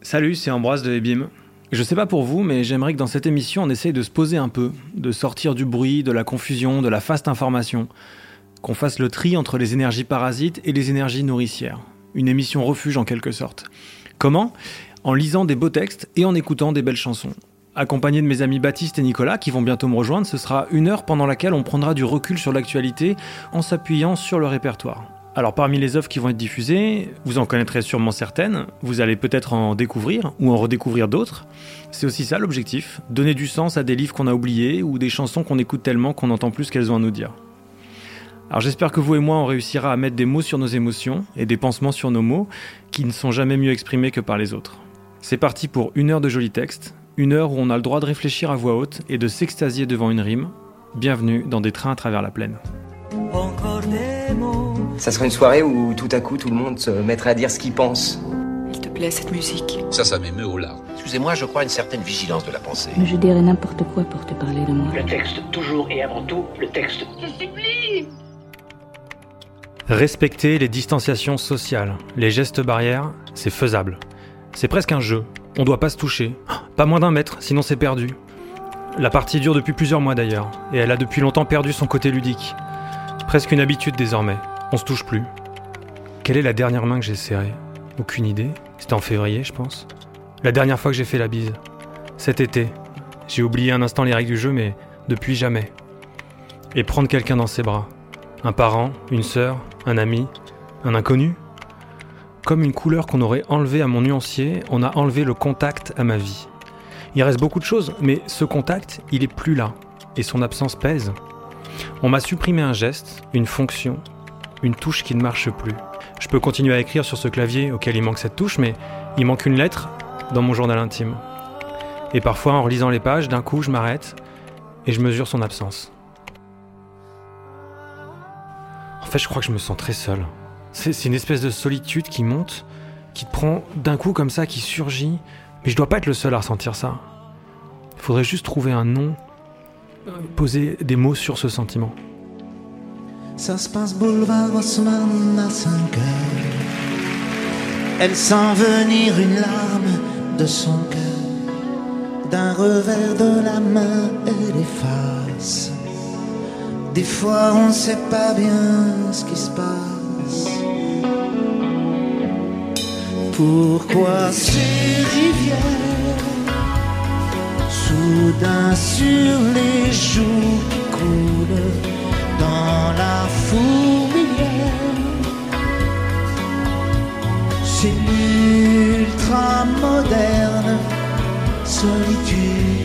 Salut, c'est Ambroise de Ebim. Je sais pas pour vous, mais j'aimerais que dans cette émission, on essaye de se poser un peu, de sortir du bruit, de la confusion, de la faste information. Qu'on fasse le tri entre les énergies parasites et les énergies nourricières. Une émission refuge en quelque sorte. Comment? En lisant des beaux textes et en écoutant des belles chansons. Accompagné de mes amis Baptiste et Nicolas qui vont bientôt me rejoindre, ce sera une heure pendant laquelle on prendra du recul sur l'actualité en s'appuyant sur le répertoire. Alors parmi les œuvres qui vont être diffusées, vous en connaîtrez sûrement certaines, vous allez peut-être en découvrir ou en redécouvrir d'autres. C'est aussi ça l'objectif, donner du sens à des livres qu'on a oubliés ou des chansons qu'on écoute tellement qu'on n'entend plus ce qu'elles ont à nous dire. Alors j'espère que vous et moi on réussira à mettre des mots sur nos émotions et des pansements sur nos mots qui ne sont jamais mieux exprimés que par les autres. C'est parti pour une heure de jolis textes, une heure où on a le droit de réfléchir à voix haute et de s'extasier devant une rime. Bienvenue dans des trains à travers la plaine. Ça serait une soirée où tout à coup tout le monde se mettrait à dire ce qu'il pense. Il te plaît cette musique Ça, ça m'émeut au larmes. Excusez-moi, je crois à une certaine vigilance de la pensée. Mais je dirais n'importe quoi pour te parler de moi. Le texte, toujours et avant tout, le texte. Respecter les distanciations sociales, les gestes barrières, c'est faisable. C'est presque un jeu. On doit pas se toucher. Pas moins d'un mètre, sinon c'est perdu. La partie dure depuis plusieurs mois d'ailleurs, et elle a depuis longtemps perdu son côté ludique. Presque une habitude désormais. On se touche plus. Quelle est la dernière main que j'ai serrée? Aucune idée. C'était en février, je pense. La dernière fois que j'ai fait la bise. Cet été. J'ai oublié un instant les règles du jeu, mais depuis jamais. Et prendre quelqu'un dans ses bras. Un parent, une sœur, un ami, un inconnu. Comme une couleur qu'on aurait enlevée à mon nuancier, on a enlevé le contact à ma vie. Il reste beaucoup de choses, mais ce contact, il est plus là. Et son absence pèse. On m'a supprimé un geste, une fonction, une touche qui ne marche plus. Je peux continuer à écrire sur ce clavier auquel il manque cette touche, mais il manque une lettre dans mon journal intime. Et parfois, en relisant les pages, d'un coup, je m'arrête et je mesure son absence. En fait, je crois que je me sens très seul. C'est une espèce de solitude qui monte, qui te prend d'un coup comme ça, qui surgit. Mais je dois pas être le seul à ressentir ça. Il faudrait juste trouver un nom, poser des mots sur ce sentiment. Ça se passe boulevard Haussmann à 5 heures. Elle sent venir une larme de son cœur. D'un revers de la main, elle efface. Des fois, on sait pas bien ce qui se passe. Pourquoi ces rivières, soudain sur les joues coulent dans la fourmilière, c'est l'ultra moderne solitude.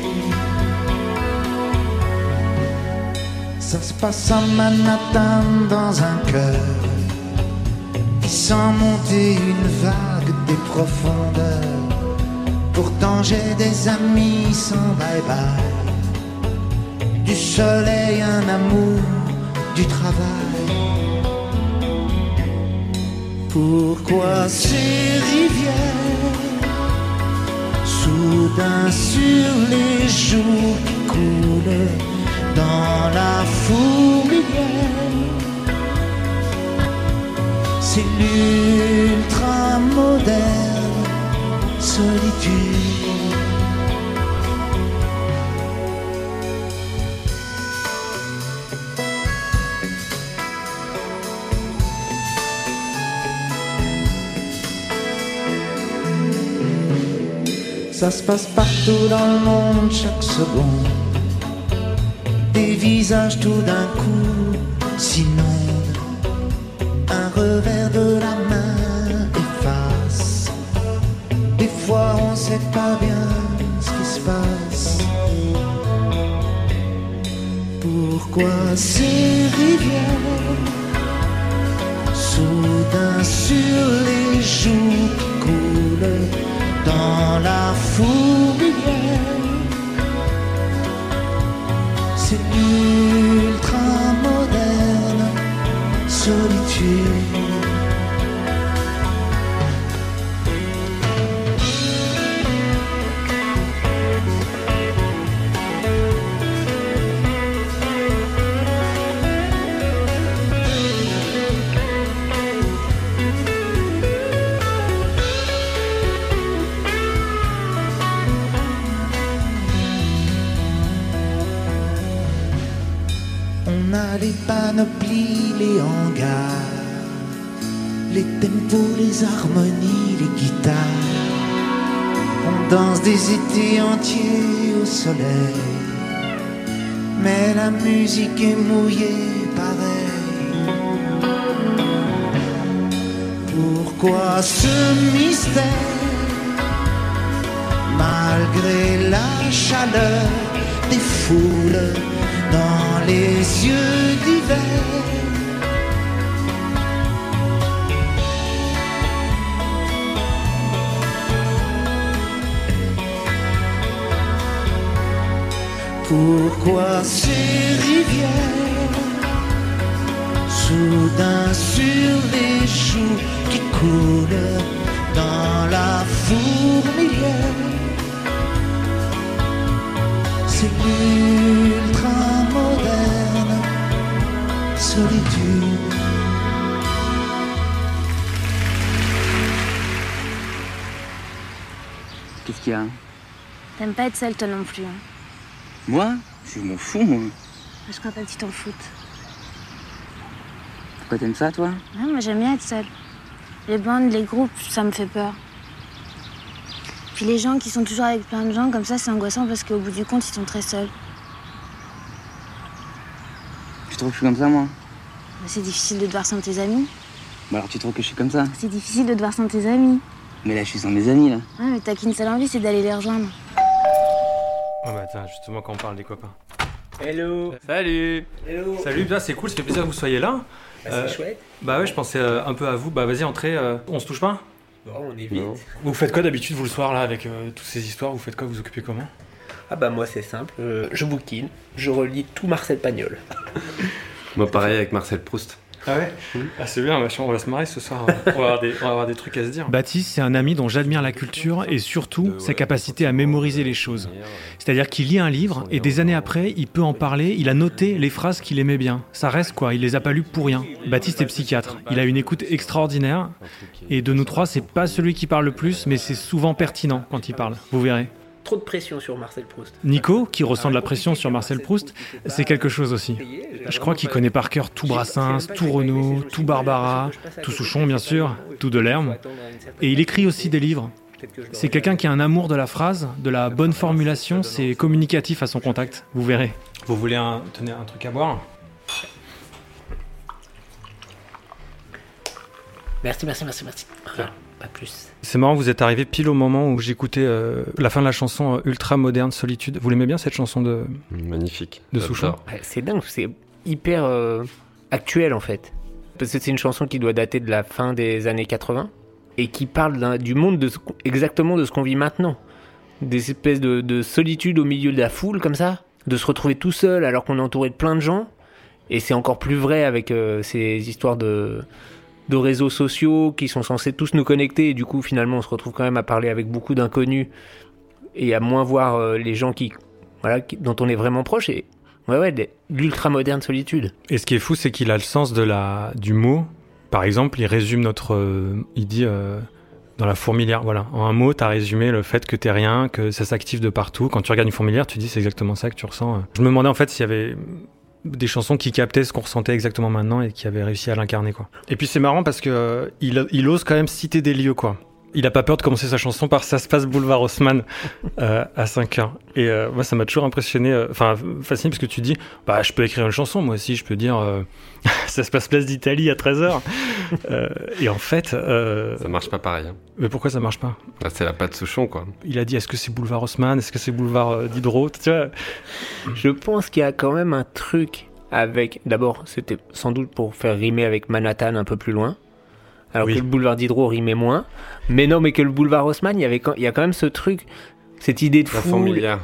Ça se passe à Manhattan dans un cœur qui sent monter une vague des profondeurs. Pourtant j'ai des amis sans bye-bye, du soleil un amour, du travail. Pourquoi ces rivières, soudain sur les joues qui coulent dans la fourmilière C'est l'ultra moderne solitude. Ça se passe partout dans le monde chaque seconde. Des visages tout d'un coup s'inondent. Un revers de la main efface. Des fois on sait pas bien ce qui se passe. Pourquoi ces rivières soudain sur les joues coulent? Dans la fourmilière tempos, les harmonies, les guitares. On danse des étés entiers au soleil, mais la musique est mouillée pareil. Pourquoi ce mystère Malgré la chaleur des foules dans les yeux d'hiver? Pourquoi ces rivières Soudain sur les joues qui coulent dans la fourmilière? C'est l'ultra moderne solitude Qu'est-ce qu'il y a? T'aimes pas être seule, toi non plus. hein. Moi Je m'en fous, moi. Je crois pas que tu t'en foutes. Pourquoi t'aimes ça, toi? Ouais, moi, j'aime bien être seule. Les bandes, les groupes, ça me fait peur. Puis les gens qui sont toujours avec plein de gens, comme ça, c'est angoissant parce qu'au bout du compte, ils sont très seuls. Tu trouves que je suis comme ça, moi? Mais C'est difficile de te voir sans tes amis. Bah alors tu trouves que je suis comme ça? C'est difficile de te voir sans tes amis. Mais là, je suis sans mes amis, là. Ouais, mais t'as qu'une seule envie, c'est d'aller les rejoindre. Ouais, bah attends, justement quand on parle des copains. Hello Salut Hello Salut, bien, c'est cool, ça fait plaisir que vous soyez là. Bah, Euh, C'est chouette. Bah ouais, je pensais euh, un peu à vous. Bah vas-y, entrez. euh, on se touche pas? Bon, on est vite. Vous faites quoi d'habitude, vous, le soir, là, avec euh, toutes ces histoires? Vous faites quoi? Vous vous occupez comment? Ah bah moi c'est simple, euh, je bouquine, je relis tout Marcel Pagnol. Moi, pareil avec Marcel Proust. Ah ouais Ah c'est bien, on va se marrer ce soir. On va avoir des, on va avoir des trucs à se dire. Baptiste, c'est un ami dont j'admire la culture et surtout sa capacité à mémoriser les choses. C'est-à-dire qu'il lit un livre et des années après, il peut en parler, il a noté les phrases qu'il aimait bien. Ça reste quoi, il les a pas lues pour rien. Baptiste est psychiatre, il a une écoute extraordinaire et de nous trois, c'est pas celui qui parle le plus, mais c'est souvent pertinent quand il parle. Vous verrez. Trop de pression sur Marcel Proust. Nico, qui ressent de la pression sur Marcel Proust, c'est quelque chose aussi. Je crois qu'il connaît par cœur tout Brassens, tout Renaud, tout Barbara, tout Souchon bien sûr, tout Delerme. Et il écrit aussi des livres. C'est quelqu'un qui a un amour de la phrase, de la bonne formulation, c'est communicatif à son contact, vous verrez. Vous voulez un, tenez, un truc à boire Merci, merci, merci, merci. Ah, pas plus. C'est marrant, vous êtes arrivé pile au moment où j'écoutais euh, la fin de la chanson euh, Ultra Moderne Solitude. Vous l'aimez bien cette chanson de, Magnifique. de. Souchon? Ouais, C'est dingue, c'est hyper euh, actuel en fait. Parce que c'est une chanson qui doit dater de la fin des années 80 et qui parle du monde de ce qu'on- exactement de ce qu'on vit maintenant. Des espèces de, de solitude au milieu de la foule comme ça, de se retrouver tout seul alors qu'on est entouré de plein de gens. Et c'est encore plus vrai avec euh, ces histoires de, de réseaux sociaux qui sont censés tous nous connecter et du coup finalement on se retrouve quand même à parler avec beaucoup d'inconnus et à moins voir euh, les gens qui, voilà, qui- dont on est vraiment proche. Et ouais, ouais, l'ultra moderne solitude. Et ce qui est fou, c'est qu'il a le sens de la, du mot. Par exemple, il résume notre. euh, il dit euh, dans la fourmilière, voilà. En un mot, tu as résumé le fait que t'es rien, que ça s'active de partout. Quand tu regardes une fourmilière, tu dis c'est exactement ça que tu ressens. Je me demandais en fait s'il y avait des chansons qui captaient ce qu'on ressentait exactement maintenant et qui avaient réussi à l'incarner, quoi. Et puis c'est marrant parce que euh, il, il ose quand même citer des lieux, quoi. Il a pas peur de commencer sa chanson par ça se passe boulevard Haussmann euh, à 5 heures. Et euh, moi, ça m'a toujours impressionné, euh, enfin fasciné parce que tu dis, bah je peux écrire une chanson, moi aussi, je peux dire, euh, ça se passe place d'Italie à 13 heures. Euh, et en fait, euh, Ça marche pas pareil. hein. mais pourquoi ça marche pas? Là, c'est la patte Souchon, quoi. Il a dit, est-ce que c'est boulevard Haussmann, est-ce que c'est boulevard euh, Diderot, tu vois? Je pense qu'il y a quand même un truc avec. D'abord, c'était sans doute pour faire rimer avec Manhattan un peu plus loin. Alors Oui. que le boulevard Diderot rimait moins. Mais non, mais que le boulevard Haussmann, il y, avait il y a quand même ce truc, cette idée de La fourmilière.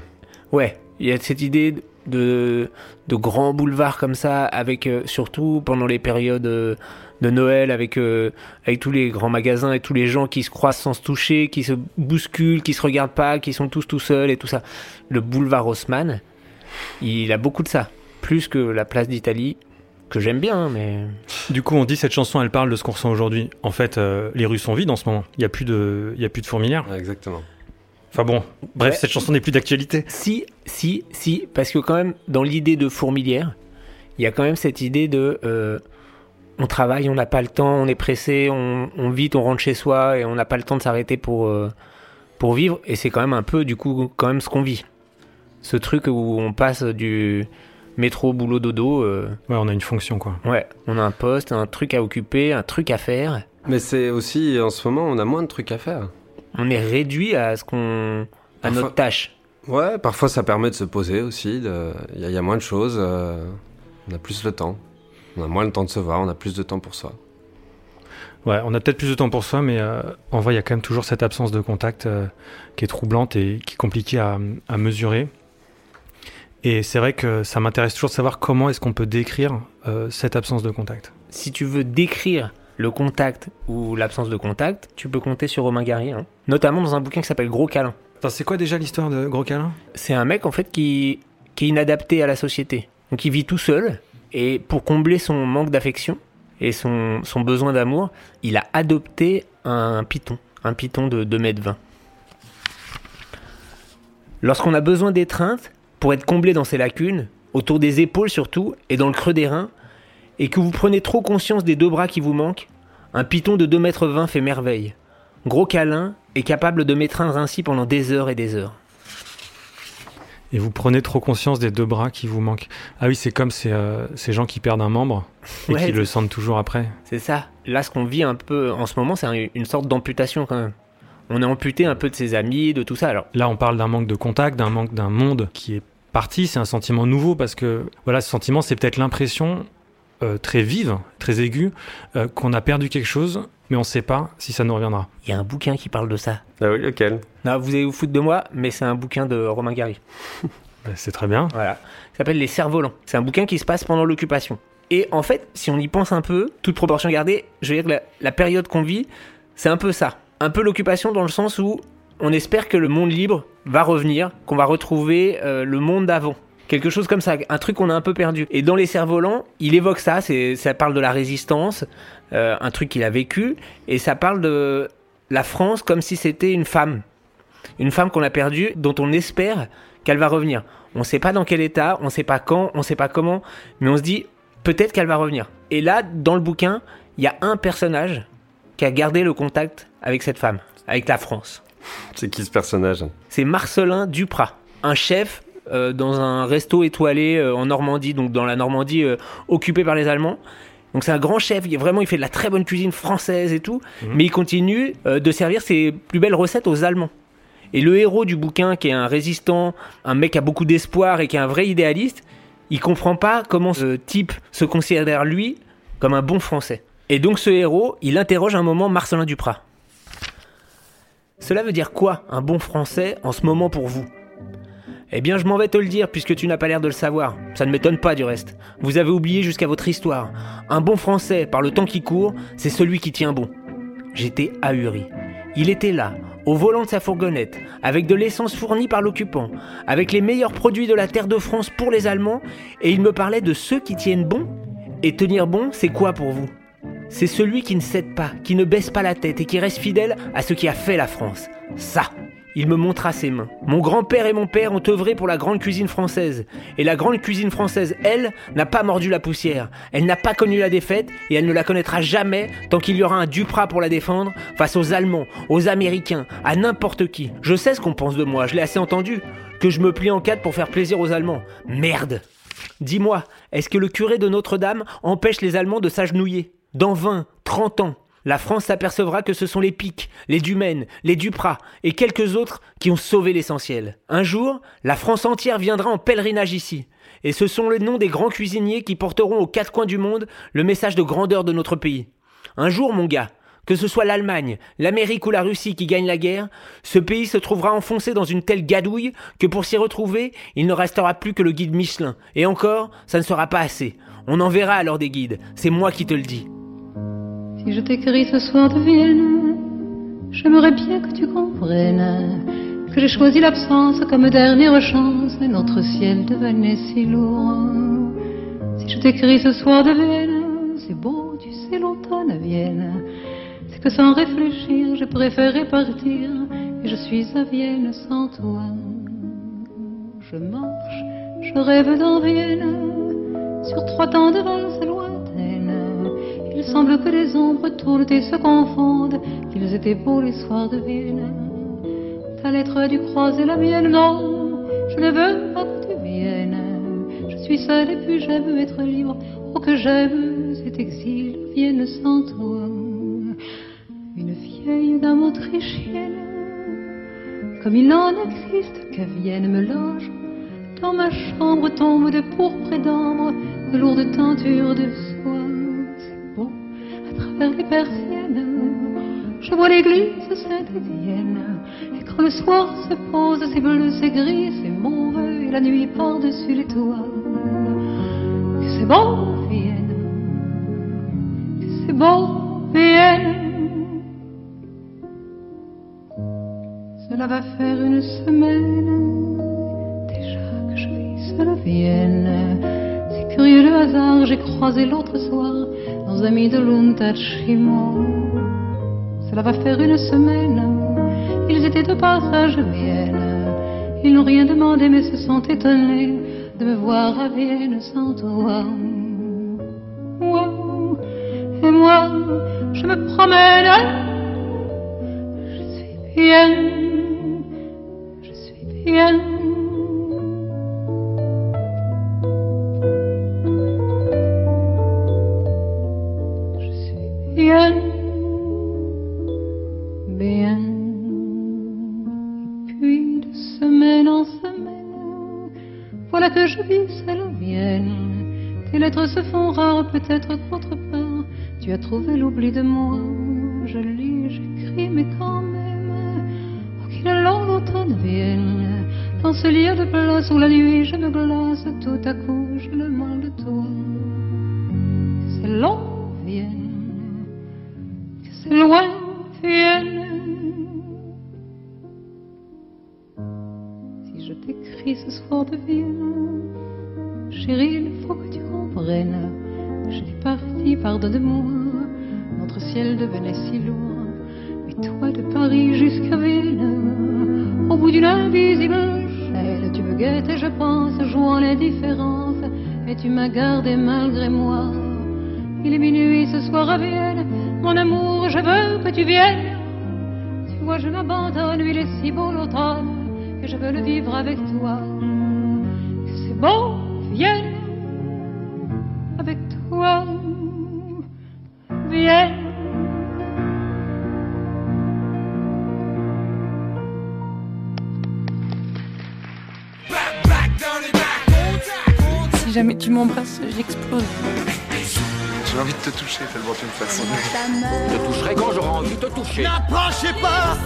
Ouais, il y a cette idée de, de grands boulevards comme ça, avec euh, surtout pendant les périodes euh, de Noël, avec, euh, avec tous les grands magasins et tous les gens qui se croisent sans se toucher, qui se bousculent, qui se regardent pas, qui sont tous tout seuls et tout ça. Le boulevard Haussmann, il a beaucoup de ça. Plus que la place d'Italie, que j'aime bien, mais. Du coup, on dit cette chanson, elle parle de ce qu'on ressent aujourd'hui. En fait, euh, les rues sont vides en ce moment. Il y a plus de, il y a plus de fourmilières. Ouais, exactement. Enfin bon, bref, Ouais. cette chanson n'est plus d'actualité. Si, si, si, parce que quand même, dans l'idée de fourmilière, il y a quand même cette idée de euh, on travaille, on n'a pas le temps, on est pressé, on, on vite, on rentre chez soi et on n'a pas le temps de s'arrêter pour, euh, pour vivre. Et c'est quand même un peu, du coup, quand même ce qu'on vit. Ce truc où on passe du métro, boulot, dodo. euh, Ouais, on a une fonction, quoi. ouais, on a un poste, un truc à occuper, un truc à faire. Mais c'est aussi, en ce moment, on a moins de trucs à faire. On est réduit à ce qu'on. à Parfois- notre tâche. Ouais, parfois ça permet de se poser aussi. de- Il y, a- il y a moins de choses. euh, On a plus le temps. On a moins le temps de se voir, on a plus de temps pour soi. Ouais, on a peut-être plus de temps pour soi, mais euh, en vrai, il y a quand même toujours cette absence de contact euh, qui est troublante et qui est compliquée à, à mesurer. Et c'est vrai que ça m'intéresse toujours de savoir comment est-ce qu'on peut décrire euh, cette absence de contact. Si tu veux décrire le contact ou l'absence de contact, tu peux compter sur Romain Gary, hein. notamment dans un bouquin qui s'appelle Gros câlin. Attends, c'est quoi déjà l'histoire de Gros Câlin? C'est un mec en fait qui, qui est inadapté à la société. Donc il vit tout seul et pour combler son manque d'affection et son, son besoin d'amour, il a adopté un python, un python de 2 mètres 20. Lorsqu'on a besoin d'étreinte pour être comblé dans ses lacunes, autour des épaules surtout et dans le creux des reins, et que vous prenez trop conscience des deux bras qui vous manquent, un python de 2 mètres 20 fait merveille. Gros câlin est capable de m'étreindre ainsi pendant des heures et des heures. Et vous prenez trop conscience des deux bras qui vous manquent. Ah oui, c'est comme ces, euh, ces gens qui perdent un membre et Ouais, qui le sentent toujours après. C'est ça. Là, ce qu'on vit un peu en ce moment, c'est un- une sorte d'amputation quand même. On est amputé un peu de ses amis, de tout ça. Alors, Là, on parle d'un manque de contact, d'un manque d'un monde qui est parti. C'est un sentiment nouveau parce que, voilà, ce sentiment, c'est peut-être l'impression euh, très vive, très aiguë, euh, qu'on a perdu quelque chose, mais on ne sait pas si ça nous reviendra. il y a un bouquin qui parle de ça. Ah oui, lequel? Non, vous allez vous foutre de moi, mais c'est un bouquin de Romain Gary. Ben, c'est très bien. Voilà. Ça s'appelle Les Cerfs-Volants. C'est un bouquin qui se passe pendant l'occupation. Et en fait, si on y pense un peu, toute proportion gardée, je veux dire que la, la période qu'on vit, c'est un peu ça. Un peu l'occupation dans le sens où on espère que le monde libre va revenir, qu'on va retrouver euh, le monde d'avant. Quelque chose comme ça, un truc qu'on a un peu perdu. Et dans Les Cerfs-Volants, il évoque ça, ça parle de la résistance, euh, un truc qu'il a vécu, et ça parle de la France comme si c'était une femme. Une femme qu'on a perdue, dont on espère qu'elle va revenir. On ne sait pas dans quel état, on ne sait pas quand, on ne sait pas comment, mais on se dit peut-être qu'elle va revenir. Et là, dans le bouquin, il y a un personnage qui a gardé le contact avec cette femme, avec la France. C'est qui ce personnage C'est Marcelin Duprat, un chef euh, dans un resto étoilé euh, en Normandie, donc dans la Normandie euh, occupée par les Allemands. Donc c'est un grand chef, il, vraiment il fait de la très bonne cuisine française et tout, mais il continue de servir ses plus belles recettes aux Allemands. Et le héros du bouquin, qui est un résistant, un mec qui a beaucoup d'espoir et qui est un vrai idéaliste, il comprend pas comment ce type se considère lui comme un bon Français. Et donc ce héros, il interroge un moment Marcelin Duprat. Cela veut dire quoi, un bon Français, en ce moment pour vous? Eh bien, je m'en vais te le dire, puisque tu n'as pas l'air de le savoir. Ça ne m'étonne pas du reste. Vous avez oublié jusqu'à votre histoire. Un bon Français, par le temps qui court, c'est celui qui tient bon. J'étais ahuri. Il était là, au volant de sa fourgonnette, avec de l'essence fournie par l'occupant, avec les meilleurs produits de la terre de France pour les Allemands, et il me parlait de ceux qui tiennent bon. Et tenir bon, c'est quoi pour vous? C'est celui qui ne cède pas, qui ne baisse pas la tête et qui reste fidèle à ce qui a fait la France. Ça il me montra ses mains. Mon grand-père et mon père ont œuvré pour la grande cuisine française. Et la grande cuisine française, elle, n'a pas mordu la poussière. Elle n'a pas connu la défaite et elle ne la connaîtra jamais tant qu'il y aura un Duprat pour la défendre face aux Allemands, aux Américains, à n'importe qui. Je sais ce qu'on pense de moi, je l'ai assez entendu. Que je me plie en quatre pour faire plaisir aux Allemands. Merde Dis-moi, est-ce que le curé de Notre-Dame empêche les Allemands de s'agenouiller? Dans 20, 30 ans, la France s'apercevra que ce sont les Pics, les Dumaine, les Duprat et quelques autres qui ont sauvé l'essentiel. Un jour, la France entière viendra en pèlerinage ici. Et ce sont les noms des grands cuisiniers qui porteront aux quatre coins du monde le message de grandeur de notre pays. Un jour, mon gars, que ce soit l'Allemagne, l'Amérique ou la Russie qui gagnent la guerre, ce pays se trouvera enfoncé dans une telle gadouille que pour s'y retrouver, il ne restera plus que le guide Michelin. Et encore, ça ne sera pas assez. On en verra alors des guides. C'est moi qui te le dis. Si je t'écris ce soir de Vienne, j'aimerais bien que tu comprennes que j'ai choisi l'absence comme dernière chance et notre ciel devenait si lourd. Si je t'écris ce soir de Vienne, c'est beau, tu sais, l'automne Vienne. C'est que sans réfléchir, j'ai préféré partir et je suis à Vienne sans toi. Je marche, je rêve dans Vienne, sur trois temps de valse lointaine. Il semble que les ombres tournent et se confondent, qu'ils étaient beaux les soirs de Vienne. Ta lettre a dû croiser la mienne, non, je ne veux pas que tu viennes. Je suis seule et puis j'aime être libre, oh que j'aime cet exil, Vienne sans toi. Une vieille dame autrichienne, comme il en existe, que Vienne me loge. Dans ma chambre tombe de pourpre et d'ambre, de lourdes teintures de soie. Travers les persiennes, je vois l'église Saint-Étienne. Et quand le soir se pose, c'est bleu, c'est gris, c'est mauve, et la nuit par-dessus les toits. C'est beau, Vienne, c'est beau, Vienne. Cela va faire une semaine déjà que je vis seule Vienne. C'est curieux le hasard, j'ai croisé l'autre soir amis de l'Untachimo. Cela va faire une semaine, ils étaient de passage à Vienne. Ils n'ont rien demandé mais se sont étonnés de me voir à Vienne sans toi. Et moi, je me promène, je suis bien, trouvé l'oubli de moi. Vivre avec toi. C'est beau, Vienne, avec toi, Vienne. Si jamais tu m'embrasses, j'explose. J'ai envie de te toucher, tellement tu me fascines. Je te toucherai quand j'aurai envie de te toucher. N'approchez pas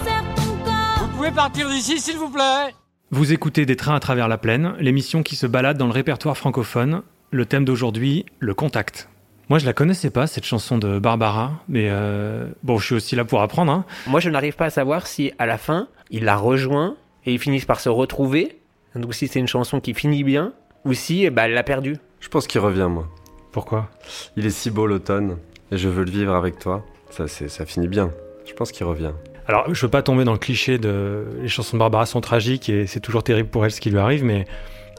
Vous pouvez partir d'ici, s'il vous plaît Vous écoutez Des trains à travers la plaine, l'émission qui se balade dans le répertoire francophone. Le thème d'aujourd'hui, le contact. Moi, je la connaissais pas, cette chanson de Barbara, mais euh, bon, je suis aussi là pour apprendre. Hein. Moi, je n'arrive pas à savoir si à la fin, il la rejoint et ils finissent par se retrouver. Donc, si c'est une chanson qui finit bien, ou si bah, elle l'a perdu. Je pense qu'il revient, moi. Pourquoi? Il est si beau l'automne, et je veux le vivre avec toi. Ça, c'est, ça finit bien. Je pense qu'il revient. Alors, je veux pas tomber dans le cliché de les chansons de Barbara sont tragiques et c'est toujours terrible pour elle ce qui lui arrive, mais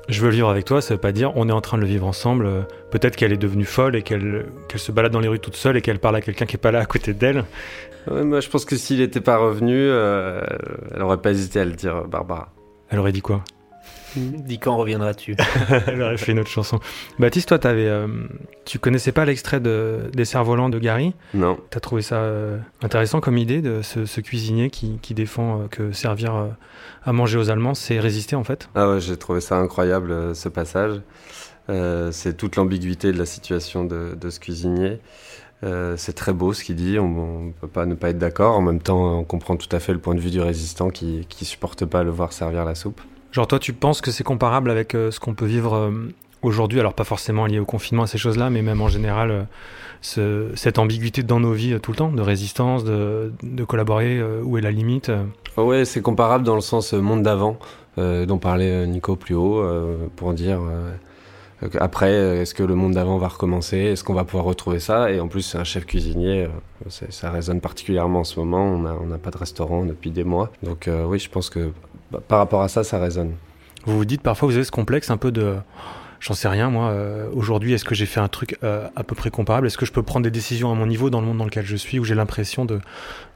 je veux le vivre avec toi, ça veut pas dire on est en train de le vivre ensemble. Peut-être qu'elle est devenue folle et qu'elle se balade dans les rues toute seule et qu'elle parle à quelqu'un qui est pas là à côté d'elle. Ouais, moi, je pense que s'il était pas revenu, euh, elle aurait pas hésité à le dire, Barbara. Elle aurait dit quoi? Dis quand reviendras-tu? Elle aurait fait une autre chanson. Baptiste, toi, avais, euh, tu connaissais pas l'extrait de des cerfs-volants de Gary? Non. T'as trouvé ça euh, intéressant comme idée de ce, ce cuisinier qui, qui défend euh, que servir euh, à manger aux Allemands, c'est résister en fait? Ah ouais, j'ai trouvé ça incroyable euh, ce passage. Euh, c'est toute l'ambiguïté de la situation de, de ce cuisinier. Euh, c'est très beau ce qu'il dit, on, on peut pas ne pas être d'accord. En même temps, on comprend tout à fait le point de vue du résistant qui, qui supporte pas le voir servir la soupe. Genre toi, tu penses que c'est comparable avec euh, ce qu'on peut vivre euh, aujourd'hui? Alors pas forcément lié au confinement, à ces choses-là, mais même en général, euh, ce- cette ambiguïté dans nos vies tout le temps, de résistance, de, de collaborer, où est la limite. Oh ouais, c'est comparable dans le sens monde d'avant, dont parlait Nico plus haut, pour dire après, est-ce que le monde d'avant va recommencer? Est-ce qu'on va pouvoir retrouver ça? Et en plus, c'est un chef cuisinier, ça résonne particulièrement en ce moment. On n'a pas de restaurant depuis des mois. Donc oui, je pense que bah, par rapport à ça, ça résonne. Vous vous dites parfois, vous avez ce complexe un peu de j'en sais rien, moi. euh, Aujourd'hui, est-ce que j'ai fait un truc euh, à peu près comparable? Est-ce que je peux prendre des décisions à mon niveau dans le monde dans lequel je suis, où j'ai l'impression de,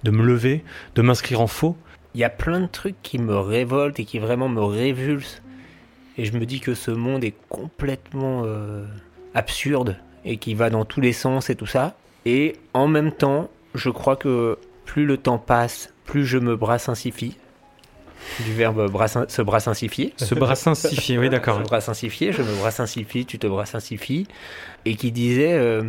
de me lever, de m'inscrire en faux? Il y a plein de trucs qui me révoltent et qui vraiment me révulsent. Et je me dis que ce monde est complètement euh, absurde et qui va dans tous les sens et tout ça. Et en même temps, je crois que plus le temps passe, plus je me brassinsifie. Du verbe brassin- se brassinsifier. Se brassinsifier, oui, d'accord. Se brassinsifier, je me brassinsifie, tu te brassinsifies. Et qui disait euh,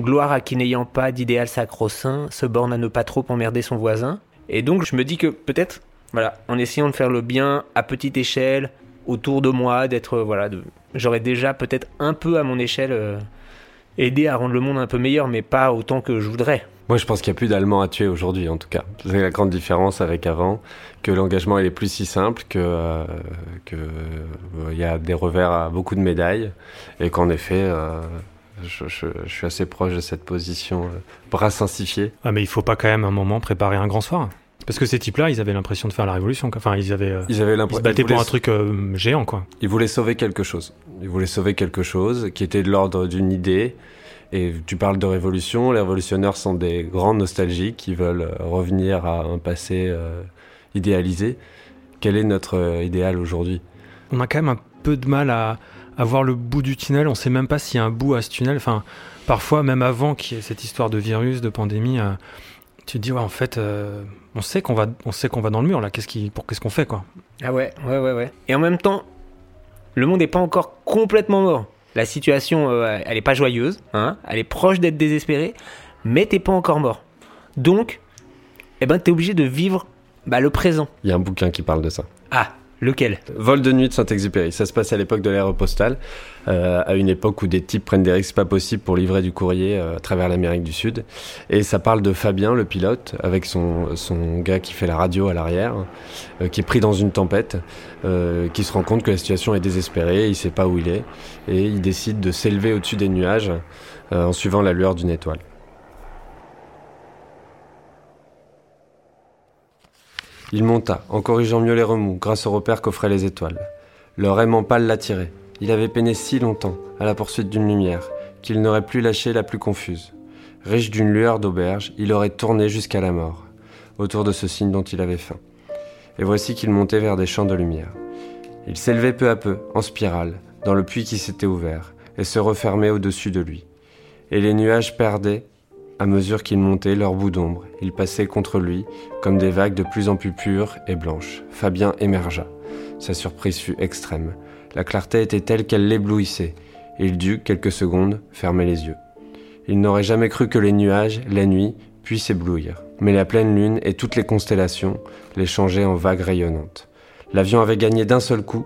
Gloire à qui n'ayant pas d'idéal sacro-saint se borne à ne pas trop emmerder son voisin. Et donc je me dis que peut-être, voilà, en essayant de faire le bien à petite échelle, autour de moi, d'être, euh, voilà, j'aurais déjà peut-être un peu à mon échelle euh, aidé à rendre le monde un peu meilleur, mais pas autant que je voudrais. Moi, je pense qu'il n'y a plus d'Allemands à tuer aujourd'hui, en tout cas. C'est la grande différence avec avant, que l'engagement il est plus si simple, que euh, que euh, il y a des revers à beaucoup de médailles, et qu'en effet, euh, je, je- je suis assez proche de cette position euh, brassinsifiée. Ah, mais il faut pas quand même un moment préparer un grand soir Parce que ces types-là, ils avaient l'impression de faire la révolution. quoi. Enfin, ils avaient, euh, Ils avaient l'impression se battaient pour un truc euh, géant, quoi. Ils voulaient sauver quelque chose. Ils voulaient sauver quelque chose qui était de l'ordre d'une idée. Et tu parles de révolution, les révolutionnaires sont des grands nostalgiques qui veulent euh, revenir à un passé euh, idéalisé. Quel est notre euh, idéal aujourd'hui? On a quand même un peu de mal à, à voir le bout du tunnel. On sait même pas s'il y a un bout à ce tunnel. Enfin, parfois, même avant qu'il y ait cette histoire de virus, de pandémie, euh, tu te dis, ouais, en fait, euh, on sait qu'on va, on sait qu'on va dans le mur, là. Qu'est-ce qui, pour qu'est-ce qu'on fait, quoi? Ah ouais, ouais, ouais, ouais. Et en même temps, le monde n'est pas encore complètement mort. La situation, euh, elle est pas joyeuse, hein. Elle est proche d'être désespérée, mais t'es pas encore mort. Donc, eh ben, t'es obligé de vivre bah, le présent. Il y a un bouquin qui parle de ça. Ah, lequel Vol de nuit de Saint-Exupéry. Ça se passe à l'époque de l'ère postale, euh, à une époque où des types prennent des risques pas possibles pour livrer du courrier euh, à travers l'Amérique du Sud. Et ça parle de Fabien, le pilote, avec son, gars qui fait la radio à l'arrière, euh, qui est pris dans une tempête, qui se rend compte que la situation est désespérée, il sait pas où il est, et il décide de s'élever au-dessus des nuages en suivant la lueur d'une étoile. Il monta, en corrigeant mieux les remous, grâce aux repères qu'offraient les étoiles. Leur aimant pâle l'attirait. Il avait peiné si longtemps à la poursuite d'une lumière qu'il n'aurait plus lâché la plus confuse. Riche d'une lueur d'auberge, il aurait tourné jusqu'à la mort, autour de ce signe dont il avait faim. Et voici qu'il montait vers des champs de lumière. Il s'élevait peu à peu, en spirale, dans le puits qui s'était ouvert, et se refermait au-dessus de lui. Et les nuages perdaient, à mesure qu'il montait, leur bout d'ombre. Ils passaient contre lui, comme des vagues de plus en plus pures et blanches. Fabien émergea. Sa surprise fut extrême. La clarté était telle qu'elle l'éblouissait. Il dut, quelques secondes, fermer les yeux. Il n'aurait jamais cru que les nuages, la nuit, puissent éblouir. Mais la pleine lune et toutes les constellations les changeaient en vagues rayonnantes. L'avion avait gagné d'un seul coup,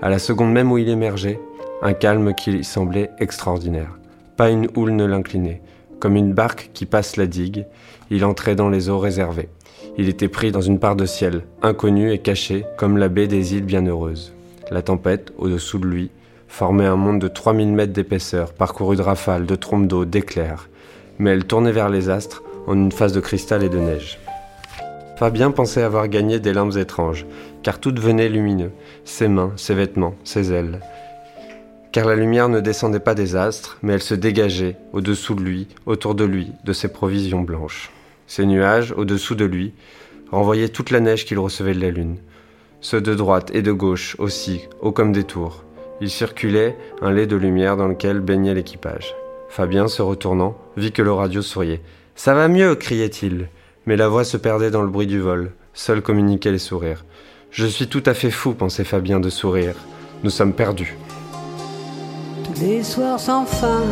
à la seconde même où il émergeait, un calme qui lui semblait extraordinaire. Pas une houle ne l'inclinait. Comme une barque qui passe la digue, il entrait dans les eaux réservées. Il était pris dans une part de ciel, inconnue et cachée, comme la baie des îles bienheureuses. La tempête, au-dessous de lui, formait un monde de 3000 mètres d'épaisseur, parcouru de rafales, de trompes d'eau, d'éclairs. Mais elle tournait vers les astres en une phase de cristal et de neige. Fabien pensait avoir gagné des limbes étranges, car tout devenait lumineux, ses mains, ses vêtements, ses ailes. Car la lumière ne descendait pas des astres, mais elle se dégageait, au-dessous de lui, autour de lui, de ses provisions blanches. Ces nuages, au-dessous de lui, renvoyaient toute la neige qu'il recevait de la lune. Ceux de droite et de gauche aussi, hauts comme des tours. Il circulait un lait de lumière dans lequel baignait l'équipage. Fabien, se retournant, vit que le radio souriait. Ça va mieux, criait-il. Mais la voix se perdait dans le bruit du vol. Seul communiquaient les sourires. Je suis tout à fait fou, pensait Fabien de sourire. Nous sommes perdus. Les soirs sans fin,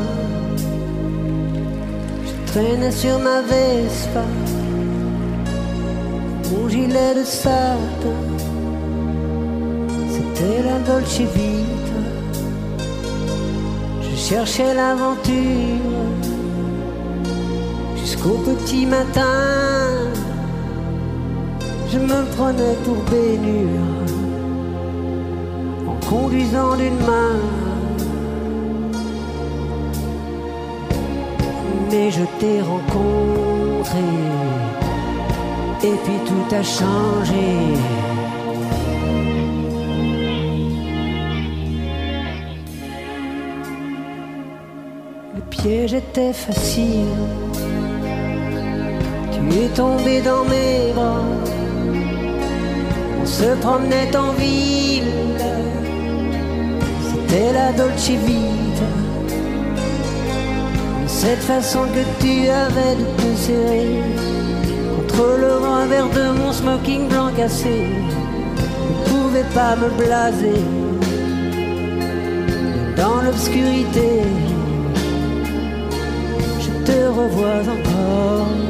je traînais sur ma Vespa, mon gilet de satin, c'était la Dolce. Je cherchais l'aventure jusqu'au petit matin. Je me prenais pour bénure en conduisant d'une main. Mais je t'ai rencontré et puis tout a changé. piège était facile. Tu es tombé dans mes bras. On se promenait en ville. C'était la Dolce Vita. Cette façon que tu avais de te serrer contre le revers de mon smoking blanc cassé. Ne pouvais pas me blaser dans l'obscurité. Je te revois encore.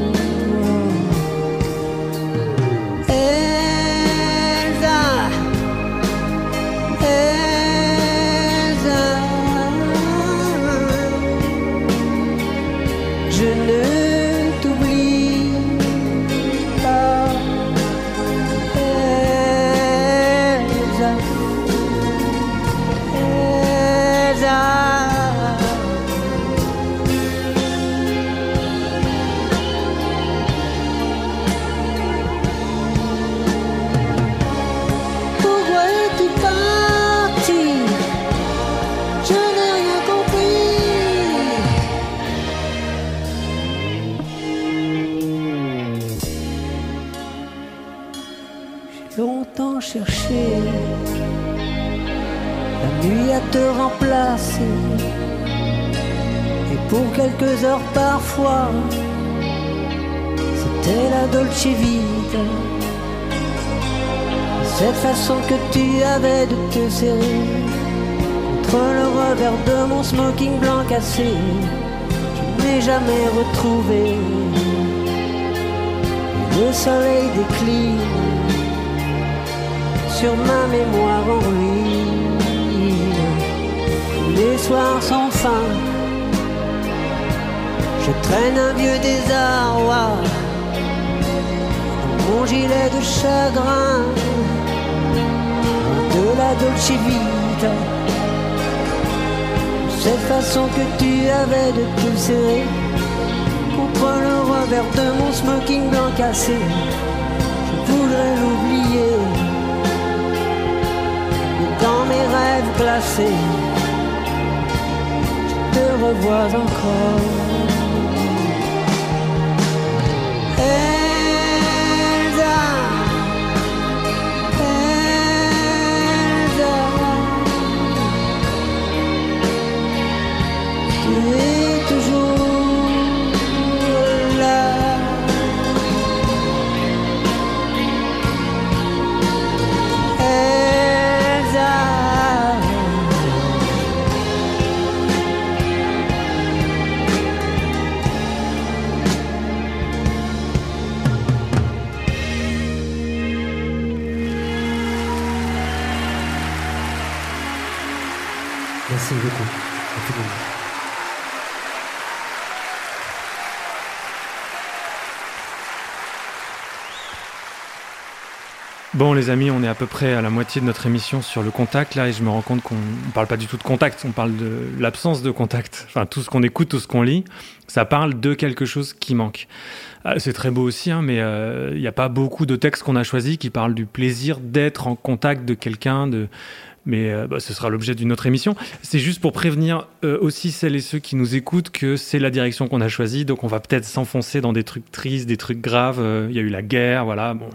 Pour quelques heures parfois, c'était la Dolce Vita. Cette façon que tu avais de te serrer contre le revers de mon smoking blanc cassé, je n'ai jamais retrouvé. Et le soleil décline sur ma mémoire en ruine. Les soirs sans fin, je traîne un vieux désarroi mon gilet de chagrin de la Dolce Vita. Cette façon que tu avais de te serrer contre le revers de mon smoking blanc cassé. Je voudrais l'oublier. Mais dans mes rêves glacés, je te revois encore. Bon les amis, on est à peu près à la moitié de notre émission sur le contact là et je me rends compte qu'on parle pas du tout de contact, on parle de l'absence de contact. Enfin tout ce qu'on écoute, tout ce qu'on lit, ça parle de quelque chose qui manque. Ah, C'est très beau aussi, hein, mais euh, il n'y a pas beaucoup de textes qu'on a choisis qui parlent du plaisir d'être en contact de quelqu'un, de... mais euh, bah, ce sera l'objet d'une autre émission. C'est juste pour prévenir euh, aussi celles et ceux qui nous écoutent que c'est la direction qu'on a choisie, donc on va peut-être s'enfoncer dans des trucs tristes, des trucs graves. Euh, Il y a eu la guerre, voilà. Bon,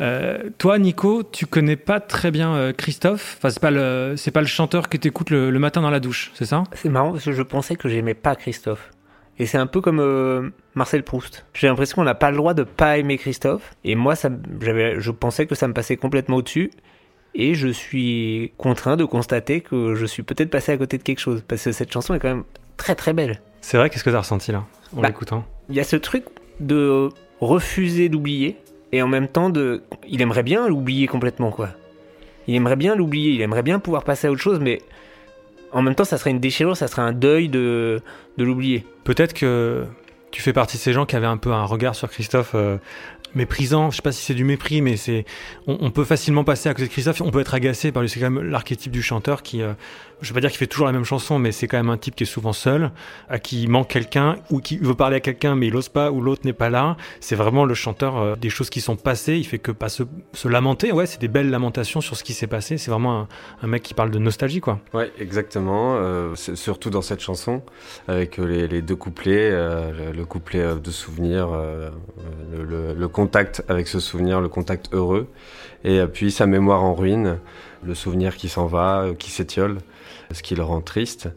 euh, toi, Nico, tu connais pas très bien euh, Christophe. Enfin, c'est pas le, c'est pas le chanteur que t'écoutes le, le matin dans la douche, c'est ça? C'est marrant parce que je pensais que j'aimais pas Christophe. Et c'est un peu comme euh, Marcel Proust. J'ai l'impression qu'on n'a pas le droit de pas aimer Christophe. Et moi, ça, j'avais, je pensais que ça me passait complètement au-dessus. Et je suis contraint de constater que je suis peut-être passé à côté de quelque chose. Parce que cette chanson est quand même très très belle. C'est vrai. Qu'est-ce que t'as ressenti là en Bah, l'écoutant? Il y a ce truc de refuser d'oublier. Et en même temps, il aimerait bien l'oublier complètement, quoi. Il aimerait bien l'oublier. Il aimerait bien pouvoir passer à autre chose, mais en même temps, ça serait une déchirure, ça serait un deuil de, l'oublier. Peut-être que tu fais partie de ces gens qui avaient un peu un regard sur Christophe euh, méprisant. Je sais pas si c'est du mépris, mais c'est on, on peut facilement passer à côté de Christophe. On peut être agacé par lui. C'est quand même l'archétype du chanteur qui, euh, je vais pas dire qu'il fait toujours la même chanson, mais c'est quand même un type qui est souvent seul, à qui il manque quelqu'un ou qui veut parler à quelqu'un mais il ose pas ou l'autre n'est pas là. C'est vraiment le chanteur euh, des choses qui sont passées. Il fait que pas se, lamenter. Ouais, c'est des belles lamentations sur ce qui s'est passé. C'est vraiment un, mec qui parle de nostalgie, quoi. Ouais, exactement. Euh, surtout dans cette chanson, avec les, les deux couplets, euh, le, le couplet euh, de souvenir, euh, le contact avec ce souvenir, le contact heureux, et euh, puis sa mémoire en ruine, le souvenir qui s'en va, euh, qui s'étiole, ce qui le rend triste.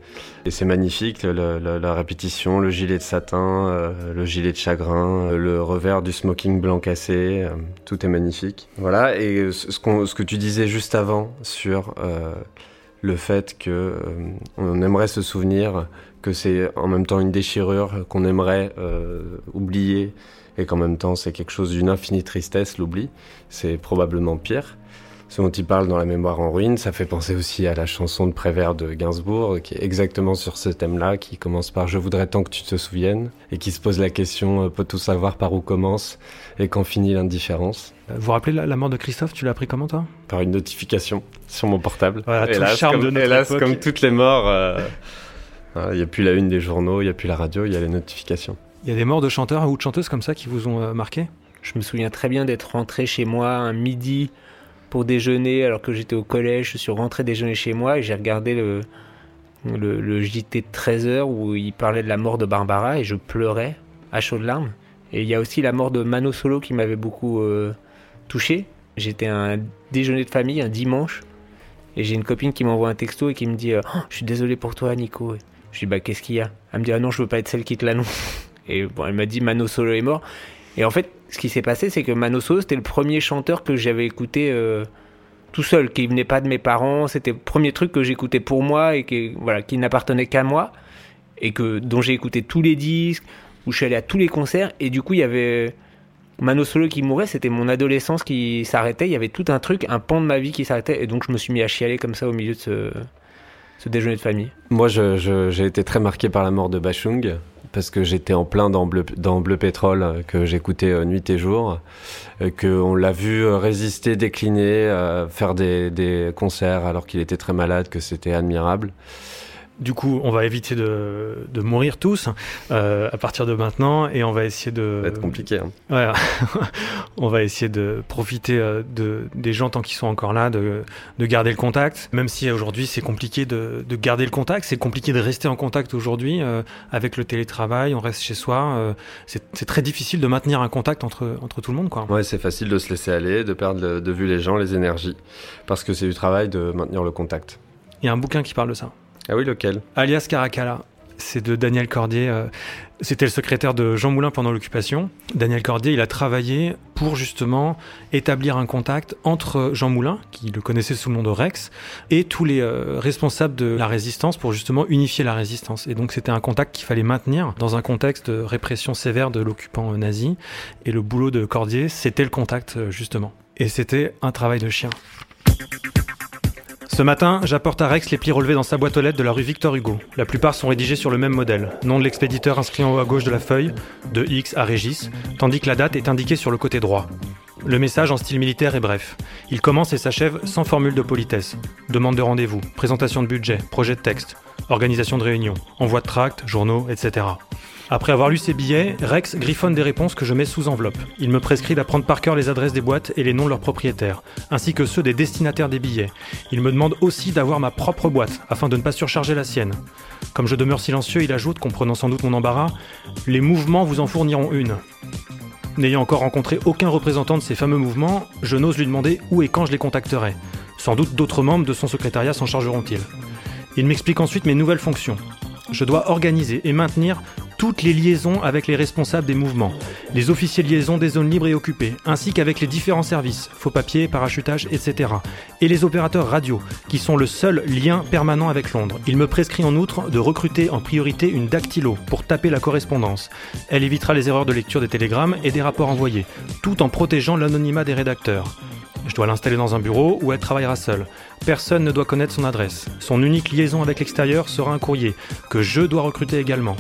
Et c'est magnifique, la répétition, le gilet de satin, euh, le gilet de chagrin, le revers du smoking blanc cassé, tout est magnifique. Voilà, et ce, qu'on- que tu disais juste avant sur le fait que euh, on aimerait se souvenir que c'est en même temps une déchirure qu'on aimerait oublier et qu'en même temps c'est quelque chose d'une infinie tristesse, l'oubli, c'est probablement pire. Ce dont il parle dans La mémoire en ruine, ça fait penser aussi à la chanson de Prévert de Gainsbourg, qui est exactement sur ce thème-là, qui commence par Je voudrais tant que tu te souviennes, et qui se pose la question euh, Peut-on savoir par où commence et quand finit l'indifférence? Vous vous rappelez la, la mort de Christophe Tu l'as appris comment, toi? Par une notification sur mon portable. Voilà, tout le hélas, charme comme, de notre hélas, époque. comme toutes les morts, euh, il n'y a plus la une des journaux, il n'y a plus la radio, il y a les notifications. Il y a des morts de chanteurs ou de chanteuses comme ça qui vous ont euh, marqué? Je me souviens très bien d'être rentré chez moi un midi pour déjeuner alors que j'étais au collège. Je suis rentré déjeuner chez moi et j'ai regardé le, JT de 13h où il parlait de la mort de Barbara et je pleurais à chaudes larmes. Et il y a aussi la mort de Mano Solo qui m'avait beaucoup euh, touché. J'étais à un déjeuner de famille un dimanche et j'ai une copine qui m'envoie un texto et qui me dit Oh, Je suis désolé pour toi, Nico. Je dis Bah, qu'est-ce qu'il y a? Elle me dit Ah non, je veux pas être celle qui te l'annonce. Et bon, elle m'a dit Mano Solo est mort. Et en fait, ce qui s'est passé, c'est que Mano Solo, c'était le premier chanteur que j'avais écouté euh, tout seul, qui venait pas de mes parents. C'était le premier truc que j'écoutais pour moi et qui, voilà, qui n'appartenait qu'à moi. Et que, dont j'ai écouté tous les disques, où je suis allé à tous les concerts. Et du coup, il y avait Mano Solo qui mourait, c'était mon adolescence qui s'arrêtait. Il y avait tout un truc, un pan de ma vie qui s'arrêtait. Et donc, je me suis mis à chialer comme ça au milieu de ce, ce déjeuner de famille. Moi, j'ai été très marqué par la mort de Bachung, parce que j'étais en plein dans Bleu, dans Bleu Pétrole, euh, que j'écoutais euh, nuit et jour, euh, qu'on l'a vu résister, décliner, faire des concerts alors qu'il était très malade, que c'était admirable. Du coup, on va éviter de, de mourir tous euh, à partir de maintenant et on va essayer de. Ça va être compliqué. hein. Ouais, on va essayer de profiter euh, de, des gens tant qu'ils sont encore là, de, de garder le contact. Même si aujourd'hui c'est compliqué de, de garder le contact, c'est compliqué de rester en contact aujourd'hui euh, avec le télétravail, on reste chez soi. euh, c'est c'est très difficile de maintenir un contact entre, entre tout le monde. Quoi. Ouais, c'est facile de se laisser aller, de perdre de vue les gens, les énergies, parce que c'est du travail de maintenir le contact. Il y a un bouquin qui parle de ça. Ah oui, lequel Alias Caracalla. C'est de Daniel Cordier. euh, C'était le secrétaire de Jean Moulin pendant l'occupation. Daniel Cordier, il a travaillé pour justement établir un contact entre Jean Moulin, qui le connaissait sous le nom de Rex, et tous les euh, responsables de la résistance pour justement unifier la résistance. Et donc c'était un contact qu'il fallait maintenir dans un contexte de répression sévère de l'occupant euh, nazi. Et le boulot de Cordier, c'était le contact justement. Et c'était un travail de chien. Ce matin, j'apporte à Rex les plis relevés dans sa boîte aux lettres de la rue Victor Hugo. La plupart sont rédigés sur le même modèle. Nom de l'expéditeur inscrit en haut à gauche de la feuille, de X à Régis, tandis que la date est indiquée sur le côté droit. Le message en style militaire est bref. Il commence et s'achève sans formule de politesse. Demande de rendez-vous, présentation de budget, projet de texte, organisation de réunion, envoi de tracts, journaux, etc. Après avoir lu ces billets, Rex griffonne des réponses que je mets sous enveloppe. Il me prescrit d'apprendre par cœur les adresses des boîtes et les noms de leurs propriétaires, ainsi que ceux des destinataires des billets. Il me demande aussi d'avoir ma propre boîte, afin de ne pas surcharger la sienne. Comme je demeure silencieux, il ajoute, comprenant sans doute mon embarras, Les mouvements vous en fourniront une. N'ayant encore rencontré aucun représentant de ces fameux mouvements, je n'ose lui demander où et quand je les contacterai. Sans doute d'autres membres de son secrétariat s'en chargeront-ils. Il m'explique ensuite mes nouvelles fonctions. Je dois organiser et maintenir toutes les liaisons avec les responsables des mouvements, les officiers de liaison des zones libres et occupées, ainsi qu'avec les différents services, faux papiers, parachutage, etc., et les opérateurs radio, qui sont le seul lien permanent avec Londres. Il me prescrit en outre de recruter en priorité une dactylo pour taper la correspondance. Elle évitera les erreurs de lecture des télégrammes et des rapports envoyés, tout en protégeant l'anonymat des rédacteurs. Je dois l'installer dans un bureau où elle travaillera seule. Personne ne doit connaître son adresse. Son unique liaison avec l'extérieur sera un courrier, que je dois recruter également.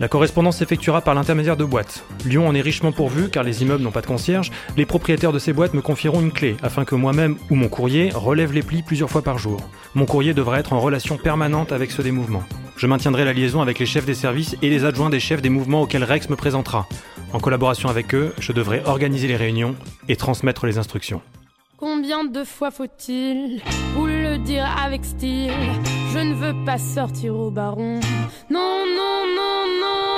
La correspondance s'effectuera par l'intermédiaire de boîtes. Lyon en est richement pourvu car les immeubles n'ont pas de concierge. Les propriétaires de ces boîtes me confieront une clé afin que moi-même ou mon courrier relève les plis plusieurs fois par jour. Mon courrier devra être en relation permanente avec ceux des mouvements. Je maintiendrai la liaison avec les chefs des services et les adjoints des chefs des mouvements auxquels Rex me présentera. En collaboration avec eux, je devrai organiser les réunions et transmettre les instructions. Combien de fois faut-il vous le dire avec style? Je ne veux pas sortir au baron. Non, non, non, non.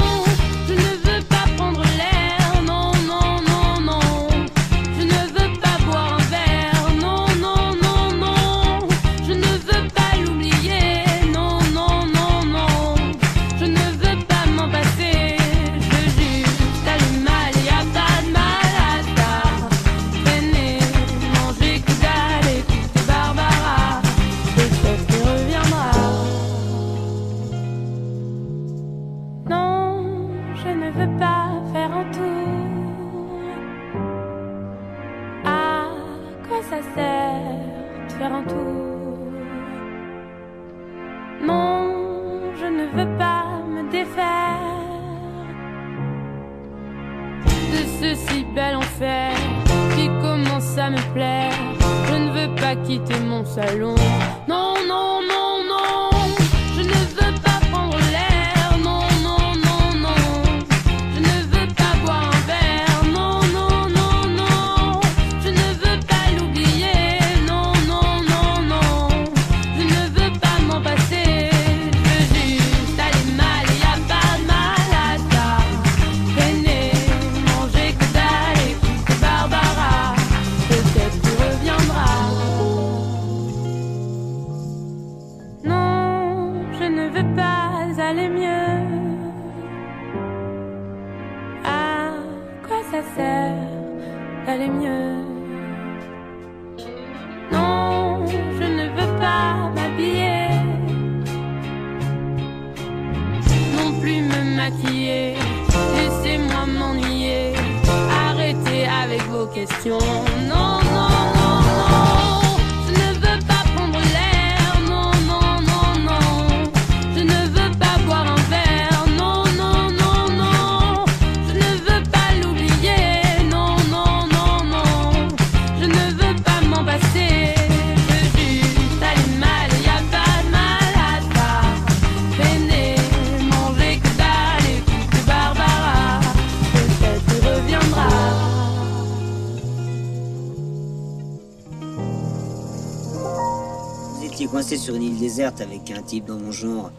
Coincé sur une île déserte avec un type dans mon genre.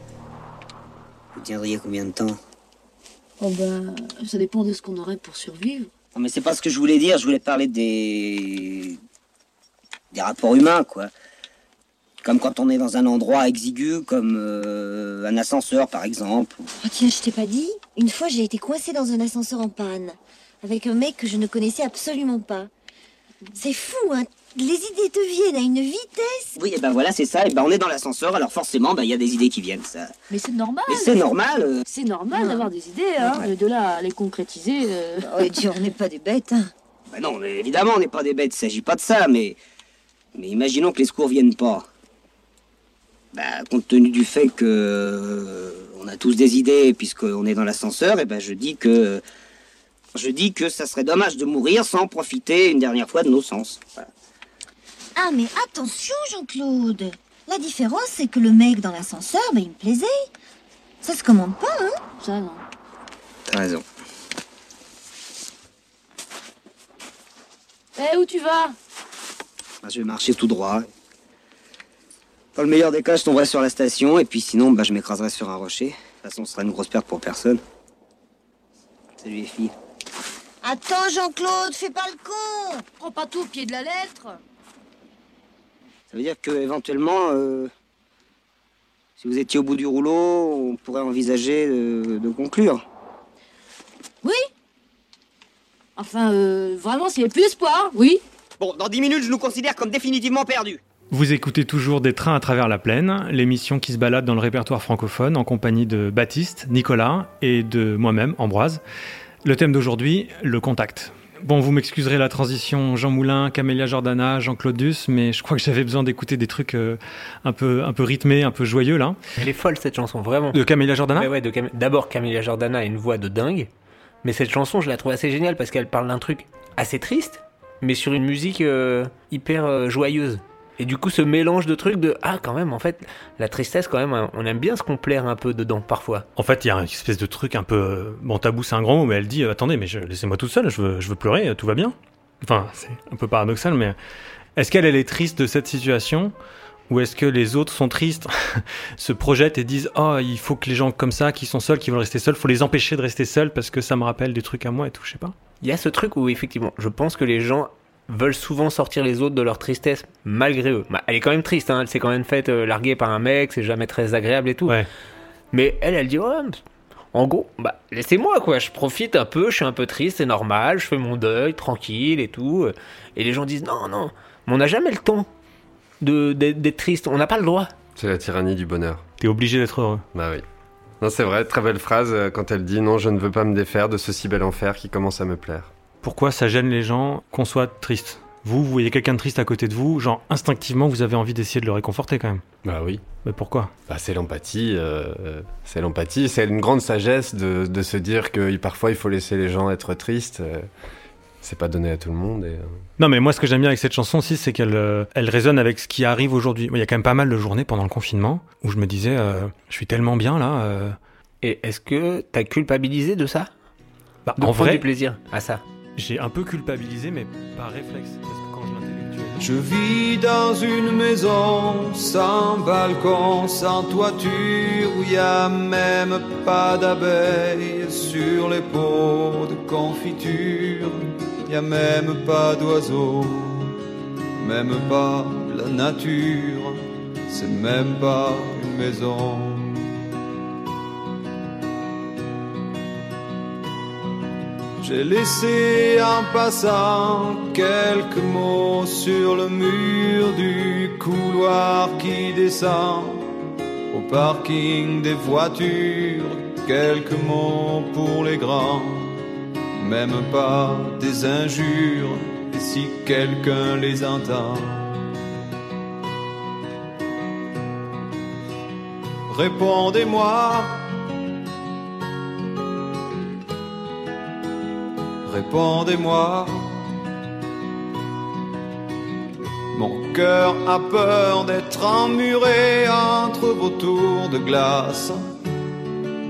Vous tiendriez combien de temps? Oh ben, ça dépend de ce qu'on aurait pour survivre. Non, mais c'est pas ce que je voulais dire. Je voulais parler des. des rapports humains, quoi. Comme quand on est dans un endroit exigu, comme euh, un ascenseur, par exemple. Oh tiens, je t'ai pas dit Une fois, j'ai été coincée dans un ascenseur en panne. Avec un mec que je ne connaissais absolument pas. C'est fou, hein Les idées te viennent à une vitesse Oui, et ben voilà, c'est ça. Et ben on est dans l'ascenseur, alors forcément, ben il y a des idées qui viennent, ça. Mais c'est normal. Mais c'est normal. euh. C'est normal d'avoir des idées, hein. Ouais. mais De là à les concrétiser. euh, Ouais, dis, on n'est pas des bêtes, hein. Ben non, mais évidemment, on n'est pas des bêtes, il s'agit pas de ça, mais. Mais imaginons que les secours viennent pas. Ben, compte tenu du fait que. euh, on a tous des idées, puisqu'on est dans l'ascenseur, et ben je dis que. Je dis que ça serait dommage de mourir sans profiter une dernière fois de nos sens. Voilà. Ah, mais attention, Jean-Claude La différence, c'est que le mec dans l'ascenseur, ben, il me plaisait. Ça se commande pas, hein Ça, non. T'as raison. Eh, où tu vas? Ben, je vais marcher tout droit. Dans le meilleur des cas, je tomberai sur la station, et puis sinon, ben, je m'écraserai sur un rocher. De toute façon, ce sera une grosse perte pour personne. Salut les filles. Attends, Jean-Claude, fais pas le con Prends pas tout au pied de la lettre. Ça veut dire que éventuellement, euh, si vous étiez au bout du rouleau, on pourrait envisager de, de conclure. Oui Enfin, euh, vraiment, s'il y avait plus d'espoir, oui. Bon, dans 10 minutes, je nous considère comme définitivement perdus. Vous écoutez toujours Des trains à travers la plaine, l'émission qui se balade dans le répertoire francophone en compagnie de Baptiste, Nicolas et de moi-même, Ambroise. Le thème d'aujourd'hui, le contact. Bon, vous m'excuserez la transition Jean Moulin, Camélia Jordana, Jean-Claude Duss, mais je crois que j'avais besoin d'écouter des trucs euh, un, peu, un peu rythmés, un peu joyeux là. Elle est folle cette chanson, vraiment. De Camélia Jordana Ouais, ouais, de Cam- D'abord, Camélia Jordana a une voix de dingue, mais cette chanson, je la trouve assez géniale parce qu'elle parle d'un truc assez triste, mais sur une musique euh, hyper euh, joyeuse. Et du coup, ce mélange de trucs de ah, quand même, en fait, la tristesse, quand même, on aime bien se complaire un peu dedans parfois. En fait, il y a une espèce de truc un peu. euh, Bon, tabou, c'est un grand mot, mais elle dit euh, Attendez, mais je- laissez-moi toute seule, je veux, je veux pleurer, euh, tout va bien. Enfin, c'est un peu paradoxal, mais est-ce qu'elle, elle est triste de cette situation? Ou est-ce que les autres sont tristes, se projettent et disent Oh, il faut que les gens comme ça, qui sont seuls, qui veulent rester seuls, faut les empêcher de rester seuls parce que ça me rappelle des trucs à moi et tout, je sais pas. Il y a ce truc où, effectivement, je pense que les gens veulent souvent sortir les autres de leur tristesse malgré eux. Bah, elle est quand même triste, hein, elle s'est quand même faite euh, larguer par un mec, c'est jamais très agréable et tout. Mais elle, elle dit Ouais, en gros, bah, laissez-moi quoi, je profite un peu, je suis un peu triste, c'est normal, je fais mon deuil tranquille et tout. Et les gens disent Non, non, mais on n'a jamais le temps de- d'être d'être triste, on n'a pas le droit. C'est la tyrannie du bonheur. T'es obligé d'être heureux. Bah oui. Non, c'est vrai, très belle phrase euh, quand elle dit Non, je ne veux pas me défaire de ce si bel enfer qui commence à me plaire. Pourquoi ça gêne les gens qu'on soit triste Vous, vous voyez quelqu'un de triste à côté de vous, genre instinctivement, vous avez envie d'essayer de le réconforter quand même. Bah oui. Mais pourquoi? Bah, c'est l'empathie. euh, euh, c'est l'empathie. C'est une grande sagesse de, de se dire que parfois il faut laisser les gens être tristes. euh, c'est pas donné à tout le monde. Et, euh, Non, mais moi, ce que j'aime bien avec cette chanson aussi, c'est qu'elle euh, elle résonne avec ce qui arrive aujourd'hui. Il y a quand même pas mal de journées pendant le confinement où je me disais, euh, je suis tellement bien là. euh, Et est-ce que t'as culpabilisé de ça? Bah, De en vrai, du plaisir à ça? J'ai un peu culpabilisé, mais par réflexe. Parce que quand je Je vis dans une maison sans balcon, sans toiture, où y a même pas d'abeilles sur les pots de confiture. Y a même pas d'oiseaux, même pas la nature, c'est même pas une maison. J'ai laissé en passant quelques mots sur le mur du couloir qui descend au parking des voitures. Quelques mots pour les grands, même pas des injures, et si quelqu'un les entend. Répondez-moi. Répondez-moi. Mon cœur a peur d'être emmuré entre vos tours de glace,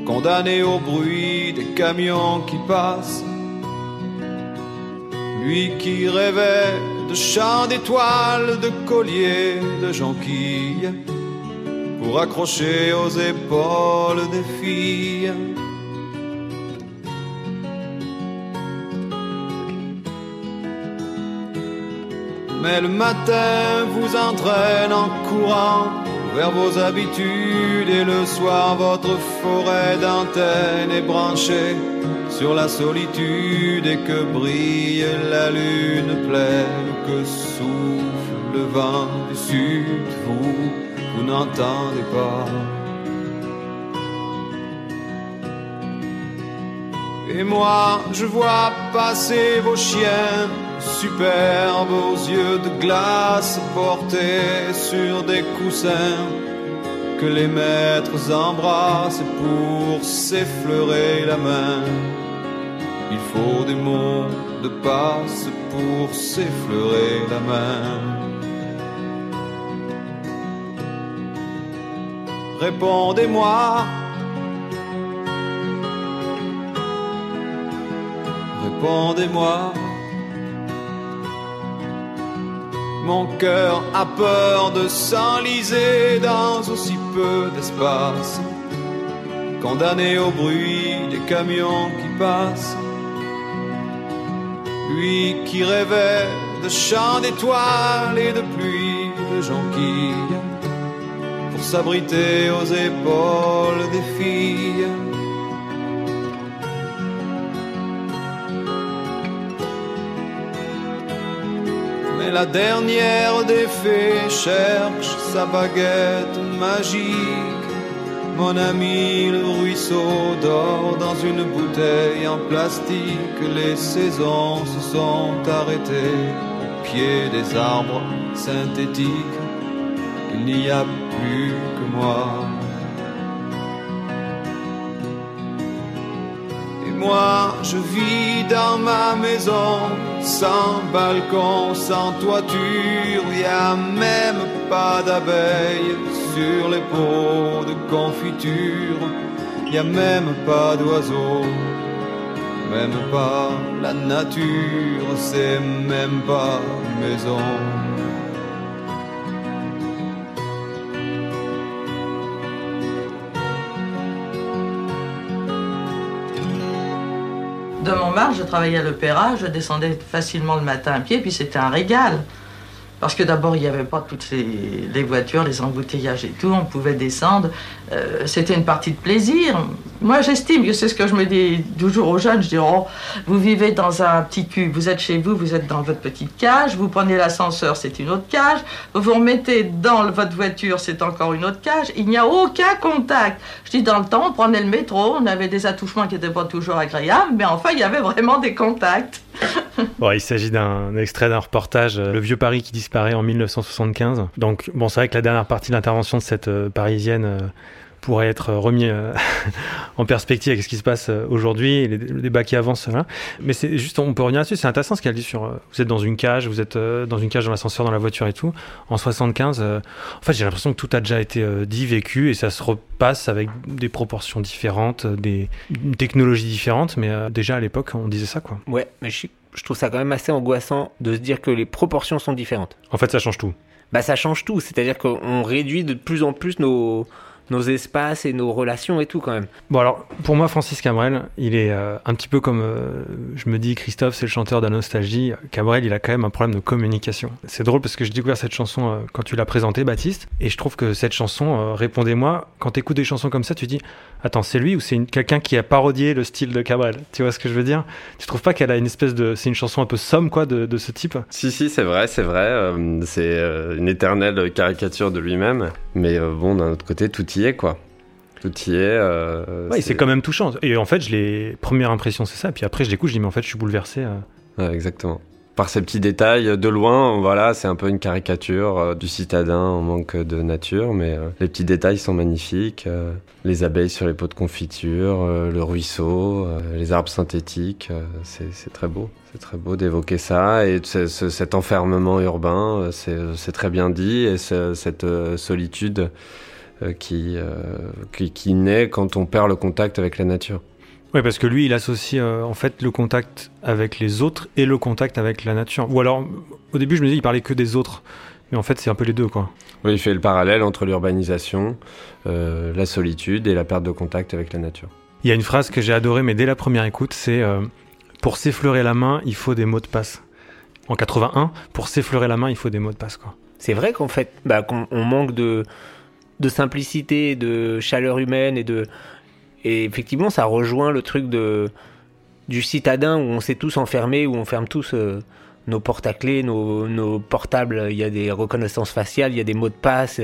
condamné au bruit des camions qui passent. Lui qui rêvait de chants d'étoiles, de colliers, de jonquilles, pour accrocher aux épaules des filles. Mais le matin vous entraîne en courant vers vos habitudes et le soir votre forêt d'antennes est branchée sur la solitude et que brille la lune pleine que souffle le vent du sud. Vous, vous n'entendez pas. Et moi, je vois passer vos chiens superbes aux yeux de glace portés sur des coussins que les maîtres embrassent pour s'effleurer la main. Il faut des mots de passe pour s'effleurer la main. Répondez-moi. Répondez-moi. Mon cœur a peur de s'enliser dans aussi peu d'espace, condamné au bruit des camions qui passent. Lui qui rêvait de chants d'étoiles et de pluie de jonquilles, pour s'abriter aux épaules des filles. La dernière des fées cherche sa baguette magique Mon ami, le ruisseau dort dans une bouteille en plastique. Les saisons se sont arrêtées au pied des arbres synthétiques. Il n'y a plus que moi. Moi, je vis dans ma maison, sans balcon, sans toiture. Y a même pas d'abeilles sur les pots de confiture. Y a même pas d'oiseaux, même pas la nature, c'est même pas maison. De Montmartre, je travaillais à l'opéra, je descendais facilement le matin à pied, puis c'était un régal. Parce que d'abord, il n'y avait pas toutes ces, les voitures, les embouteillages et tout, on pouvait descendre. Euh, c'était une partie de plaisir. Moi, j'estime c'est ce que je me dis toujours aux jeunes. Je dis, oh, vous vivez dans un petit cube, vous êtes chez vous, vous êtes dans votre petite cage, vous prenez l'ascenseur, c'est une autre cage, vous vous remettez dans votre voiture, c'est encore une autre cage. Il n'y a aucun contact. Je dis, dans le temps, on prenait le métro, on avait des attouchements qui n'étaient pas toujours agréables, mais enfin, il y avait vraiment des contacts. Bon, il s'agit d'un extrait d'un reportage, euh, Le Vieux Paris qui disparaît en 1975. Donc, bon, c'est vrai que la dernière partie de l'intervention de cette euh, Parisienne pourrait être remis euh, en perspective avec ce qui se passe euh, aujourd'hui, le débat qui avance. Voilà. Mais c'est juste, on peut revenir là-dessus. C'est intéressant ce qu'elle dit sur. euh, vous êtes dans une cage, vous êtes dans une cage dans l'ascenseur, dans la voiture et tout. En 75, euh, en fait, j'ai l'impression que tout a déjà été dit, vécu, et ça se repasse avec des proportions différentes, des une technologie différente. Mais déjà à l'époque, on disait ça, quoi. Ouais, mais je, je trouve ça quand même assez angoissant de se dire que les proportions sont différentes. En fait, ça change tout. Bah, ça change tout. C'est-à-dire qu'on réduit de plus en plus nos, nos espaces et nos relations et tout quand même. Bon alors, pour moi, Francis Cabrel, il est euh, un petit peu comme, euh, je me dis, Christophe, c'est le chanteur de la nostalgie. Cabrel, il a quand même un problème de communication. C'est drôle parce que j'ai découvert cette chanson euh, quand tu l'as présentée, Baptiste, et je trouve que cette chanson, euh, répondez-moi, quand tu écoutes des chansons comme ça, tu dis, attends, c'est lui ou c'est quelqu'un qui a parodié le style de Cabrel? Tu vois ce que je veux dire? Tu trouves pas qu'elle a une espèce de... C'est une chanson un peu somme, quoi, de, de ce type? Si, si, c'est vrai, c'est vrai. euh, c'est euh, une éternelle caricature de lui-même. Mais euh, bon, d'un autre côté, tout y est, quoi. Tout y est. euh, Ouais, c'est quand même touchant. Et en fait, je l'ai... Première impression, c'est ça. Puis après, je l'écoute, je dis, mais en fait, je suis bouleversé. euh. Ouais, exactement. Par ces petits détails, de loin, voilà, c'est un peu une caricature euh, du citadin en manque de nature, mais euh, les petits détails sont magnifiques. euh, les abeilles sur les pots de confiture, euh, le ruisseau, euh, les arbres synthétiques, euh, c'est très beau. C'est très beau d'évoquer ça et ce- ce- cet enfermement urbain, euh, c'est très bien dit, et ce- cette euh, solitude euh, qui, euh, qui, qui naît quand on perd le contact avec la nature. Oui, parce que lui, il associe euh, en fait le contact avec les autres et le contact avec la nature. Ou alors, au début, je me disais, il parlait que des autres. Mais en fait, c'est un peu les deux, quoi. Oui, il fait le parallèle entre l'urbanisation, euh, la solitude et la perte de contact avec la nature. Il y a une phrase que j'ai adorée, mais dès la première écoute, c'est euh, Pour s'effleurer la main, il faut des mots de passe. En 81, pour s'effleurer la main, il faut des mots de passe, quoi. C'est vrai qu'en fait, bah, qu'on on manque de, de simplicité, de chaleur humaine et de. Et effectivement, ça rejoint le truc de, du citadin où on s'est tous enfermés, où on ferme tous euh, nos portes à clés, nos, nos portables. Il y a des reconnaissances faciales, il y a des mots de passe,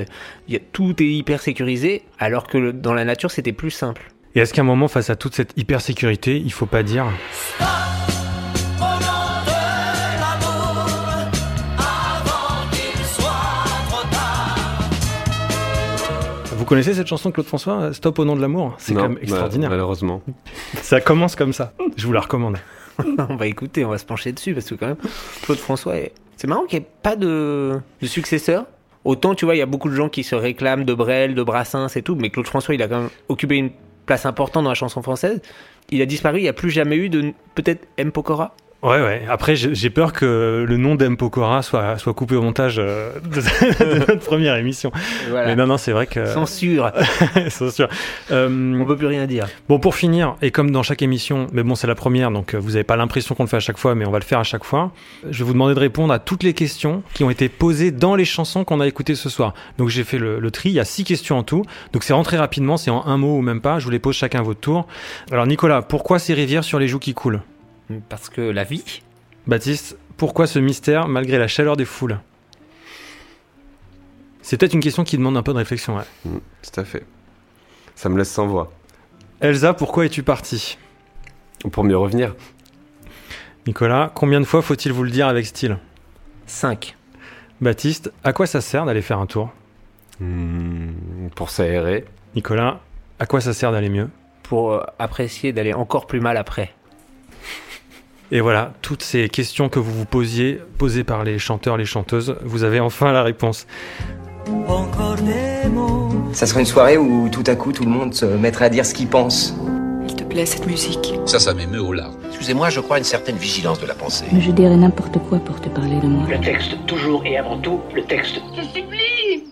il y a, tout est hyper sécurisé, alors que le- dans la nature, c'était plus simple. Et est-ce qu'à un moment, face à toute cette hypersécurité, il faut pas dire Vous connaissez cette chanson de Claude François, Stop au nom de l'amour? C'est quand même extraordinaire. bah, malheureusement. Ça commence comme ça. Je vous la recommande. on va écouter, on va se pencher dessus parce que quand même, Claude François, est- c'est marrant qu'il n'y ait pas de, de successeur. Autant, tu vois, il y a beaucoup de gens qui se réclament de Brel, de Brassens et tout, mais Claude François, il a quand même occupé une place importante dans la chanson française. Il a disparu, il n'y a plus jamais eu de peut-être M. Pokora? Ouais, ouais. Après, j'ai peur que le nom d'M. Pokora soit, soit coupé au montage euh, de, de notre première émission. Voilà. Mais non, non, c'est vrai que. Censure. Censure. Euh, On peut plus rien dire. Bon, pour finir, et comme dans chaque émission, mais bon, c'est la première, donc euh, vous n'avez pas l'impression qu'on le fait à chaque fois, mais on va le faire à chaque fois. Je vais vous demander de répondre à toutes les questions qui ont été posées dans les chansons qu'on a écoutées ce soir. Donc j'ai fait le, le tri, il y a six questions en tout. Donc c'est rentré rapidement, c'est en un mot ou même pas. Je vous les pose chacun à votre tour. Alors Nicolas, pourquoi ces rivières sur les joues qui coulent? Parce que la vie. Baptiste, pourquoi ce mystère malgré la chaleur des foules? C'est peut-être une question qui demande un peu de réflexion. Ouais. Mm, tout à fait. Ça me laisse sans voix. Elsa, pourquoi es-tu partie? Pour mieux revenir. Nicolas, combien de fois faut-il vous le dire avec style? 5. Baptiste, à quoi ça sert d'aller faire un tour? Hmm, pour s'aérer. Nicolas, à quoi ça sert d'aller mieux? Pour euh, apprécier d'aller encore plus mal après. Et voilà, toutes ces questions que vous vous posiez, posées par les chanteurs, les chanteuses, vous avez enfin la réponse. Ça serait une soirée où tout à coup tout le monde se mettrait à dire ce qu'il pense. Il te plaît cette musique Ça, ça m'émeut au larmes. Excusez-moi, je crois à une certaine vigilance de la pensée. Mais je dirais n'importe quoi pour te parler de moi. Le texte, toujours et avant tout, le texte. Je supplie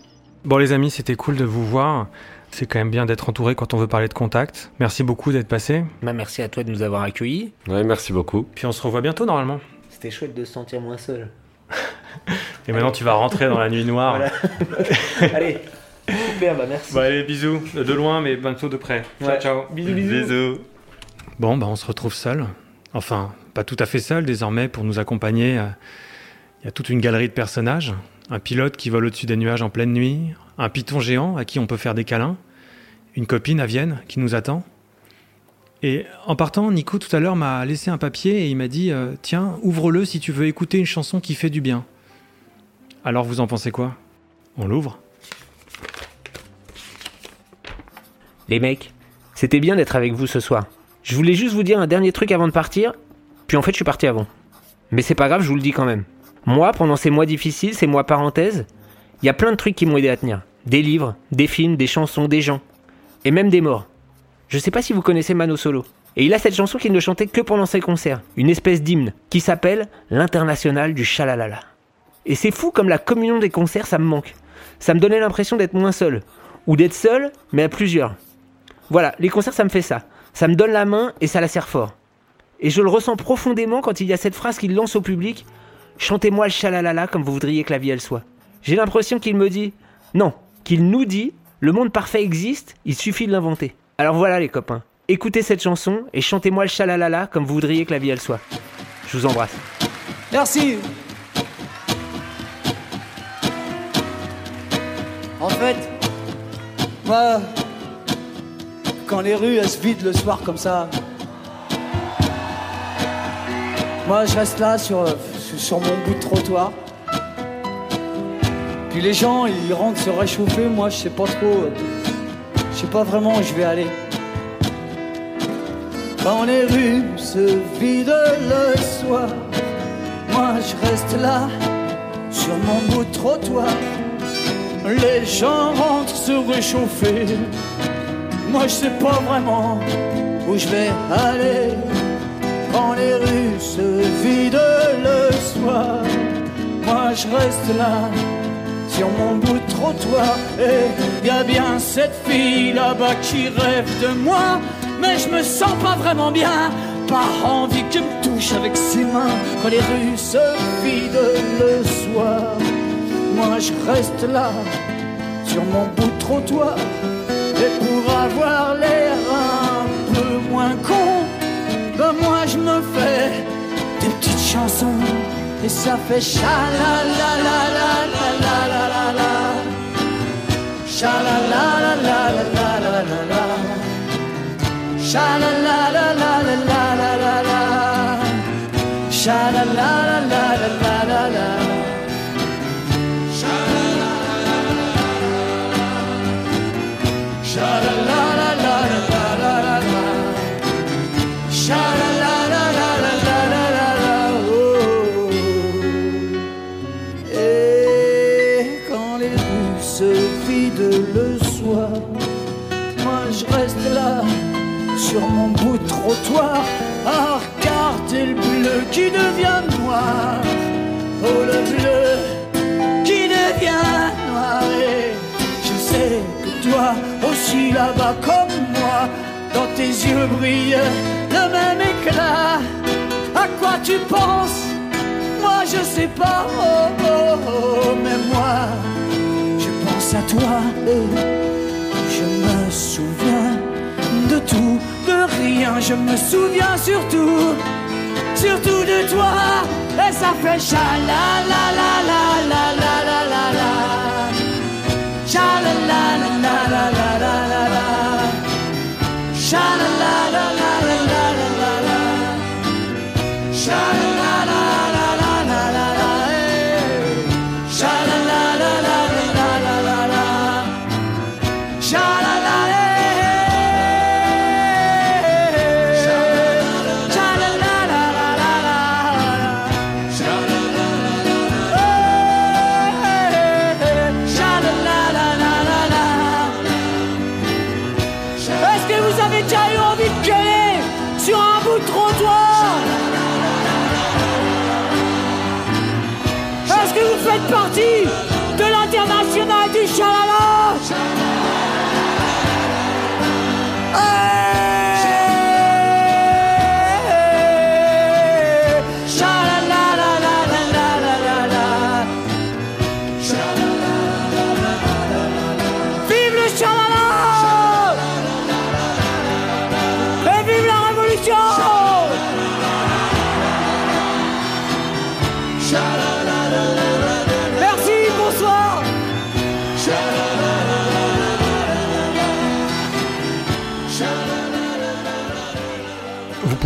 Bon les amis, c'était cool de vous voir. C'est quand même bien d'être entouré quand on veut parler de contact. Merci beaucoup d'être passé. Bah, merci à toi de nous avoir accueillis. Ouais, merci beaucoup. Puis on se revoit bientôt normalement. C'était chouette de se sentir moins seul. Et maintenant tu vas rentrer dans la nuit noire. Voilà. allez, super, bah merci. Bon allez, bisous. De loin mais bientôt de près. Ciao, Ouais. ciao. Bisous, bisous. Bon, bah on se retrouve seul. Enfin, pas tout à fait seul désormais pour nous accompagner. euh, Il y a toute une galerie de personnages. Un pilote qui vole au-dessus des nuages en pleine nuit. Un python géant à qui on peut faire des câlins. Une copine à Vienne qui nous attend. Et en partant, Nico tout à l'heure m'a laissé un papier et il m'a dit euh, Tiens, ouvre-le si tu veux écouter une chanson qui fait du bien. Alors vous en pensez quoi? On l'ouvre Les mecs, c'était bien d'être avec vous ce soir. Je voulais juste vous dire un dernier truc avant de partir, puis en fait je suis parti avant. Mais c'est pas grave, je vous le dis quand même. Moi, pendant ces mois difficiles, ces mois parenthèses, il y a plein de trucs qui m'ont aidé à tenir. Des livres, des films, des chansons, des gens. Et même des morts. Je sais pas si vous connaissez Mano Solo. Et il a cette chanson qu'il ne chantait que pendant ses concerts. Une espèce d'hymne qui s'appelle L'international du chalalala. Et c'est fou comme la communion des concerts, ça me manque. Ça me donnait l'impression d'être moins seul. Ou d'être seul, mais à plusieurs. Voilà, les concerts, ça me fait ça. Ça me donne la main et ça la serre fort. Et je le ressens profondément quand il y a cette phrase qu'il lance au public Chantez-moi le chalalala comme vous voudriez que la vie elle soit. J'ai l'impression qu'il me dit Non, qu'il nous dit Le monde parfait existe, il suffit de l'inventer. Alors voilà les copains, écoutez cette chanson et chantez-moi le chalalala comme vous voudriez que la vie elle soit. Je vous embrasse. Merci. En fait, moi, quand les rues elles se vident le soir comme ça, moi je reste là sur, sur mon bout de trottoir. Puis les gens ils rentrent se réchauffer, moi je sais pas trop, euh, je sais pas vraiment où je vais aller. Quand les rues se vident le soir, moi je reste là sur mon bout de trottoir. Les gens rentrent se réchauffer. Moi je sais pas vraiment où je vais aller. Quand les rues se vident le moi je reste là sur mon bout de trottoir. Et y a bien cette fille là-bas qui rêve de moi, mais je me sens pas vraiment bien. Pas envie qu'elle me touche avec ses mains quand les rues se vident le soir. Moi je reste là sur mon bout de trottoir. Et pour avoir l'air un peu moins con, ben moi je me fais des petites chansons. Et ça fait cha la la la la la la la la la Cha la la la la la la la la la Cha la la la la la la la la la Cha la la la la la sur mon bout de trottoir. À regarder le bleu qui devient noir. Oh le bleu qui devient noir. Et je sais que toi aussi là-bas comme moi Dans tes yeux brille le même éclat. À quoi tu penses? Moi je sais pas. Oh, oh, oh, Mais moi je pense à toi. Je me souviens de tout, rien, je me souviens surtout, surtout de toi. Et ça fait chala la la la la la la la la. Chala la la la la la la la la. Chala la la la la la la la. Chala.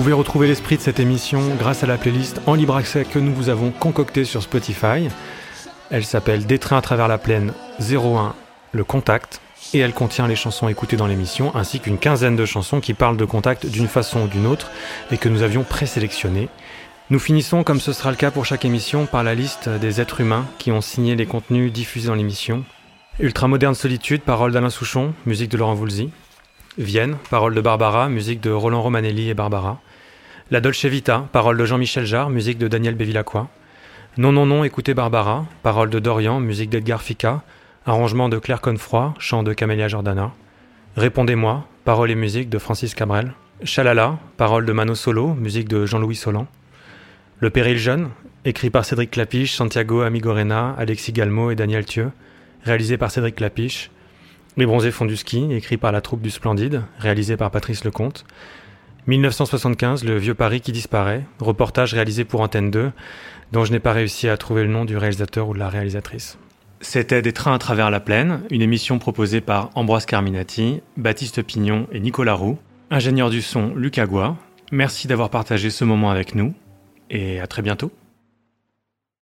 Pouvez retrouver l'esprit de cette émission grâce à la playlist en libre accès que nous vous avons concoctée sur Spotify. Elle s'appelle Des trains à travers la plaine 01, le contact, et elle contient les chansons écoutées dans l'émission ainsi qu'une quinzaine de chansons qui parlent de contact d'une façon ou d'une autre et que nous avions présélectionnées. Nous finissons, comme ce sera le cas pour chaque émission, par la liste des êtres humains qui ont signé les contenus diffusés dans l'émission. Ultramoderne Solitude, parole d'Alain Souchon, musique de Laurent Voulzy. Vienne, parole de Barbara, musique de Roland Romanelli et Barbara. La Dolce Vita, parole de Jean-Michel Jarre, musique de Daniel Bevilacqua. Non, non, non, écoutez Barbara, parole de Dorian, musique d'Edgar Fica. Arrangement de Claire Confroy, chant de Camélia Jordana. Répondez-moi, parole et musique de Francis Cabrel. Chalala, parole de Mano Solo, musique de Jean-Louis Solan. Le Péril Jeune, écrit par Cédric Clapiche, Santiago Amigorena, Alexis Galmo et Daniel Thieu. Réalisé par Cédric Clapiche. Les Bronzés font du ski, écrit par la troupe du Splendide, réalisé par Patrice Lecomte. 1975, Le Vieux Paris qui disparaît, reportage réalisé pour Antenne 2, dont je n'ai pas réussi à trouver le nom du réalisateur ou de la réalisatrice. C'était Des trains à travers la plaine, une émission proposée par Ambroise Carminati, Baptiste Pignon et Nicolas Roux, ingénieur du son Luc Agua. Merci d'avoir partagé ce moment avec nous et à très bientôt.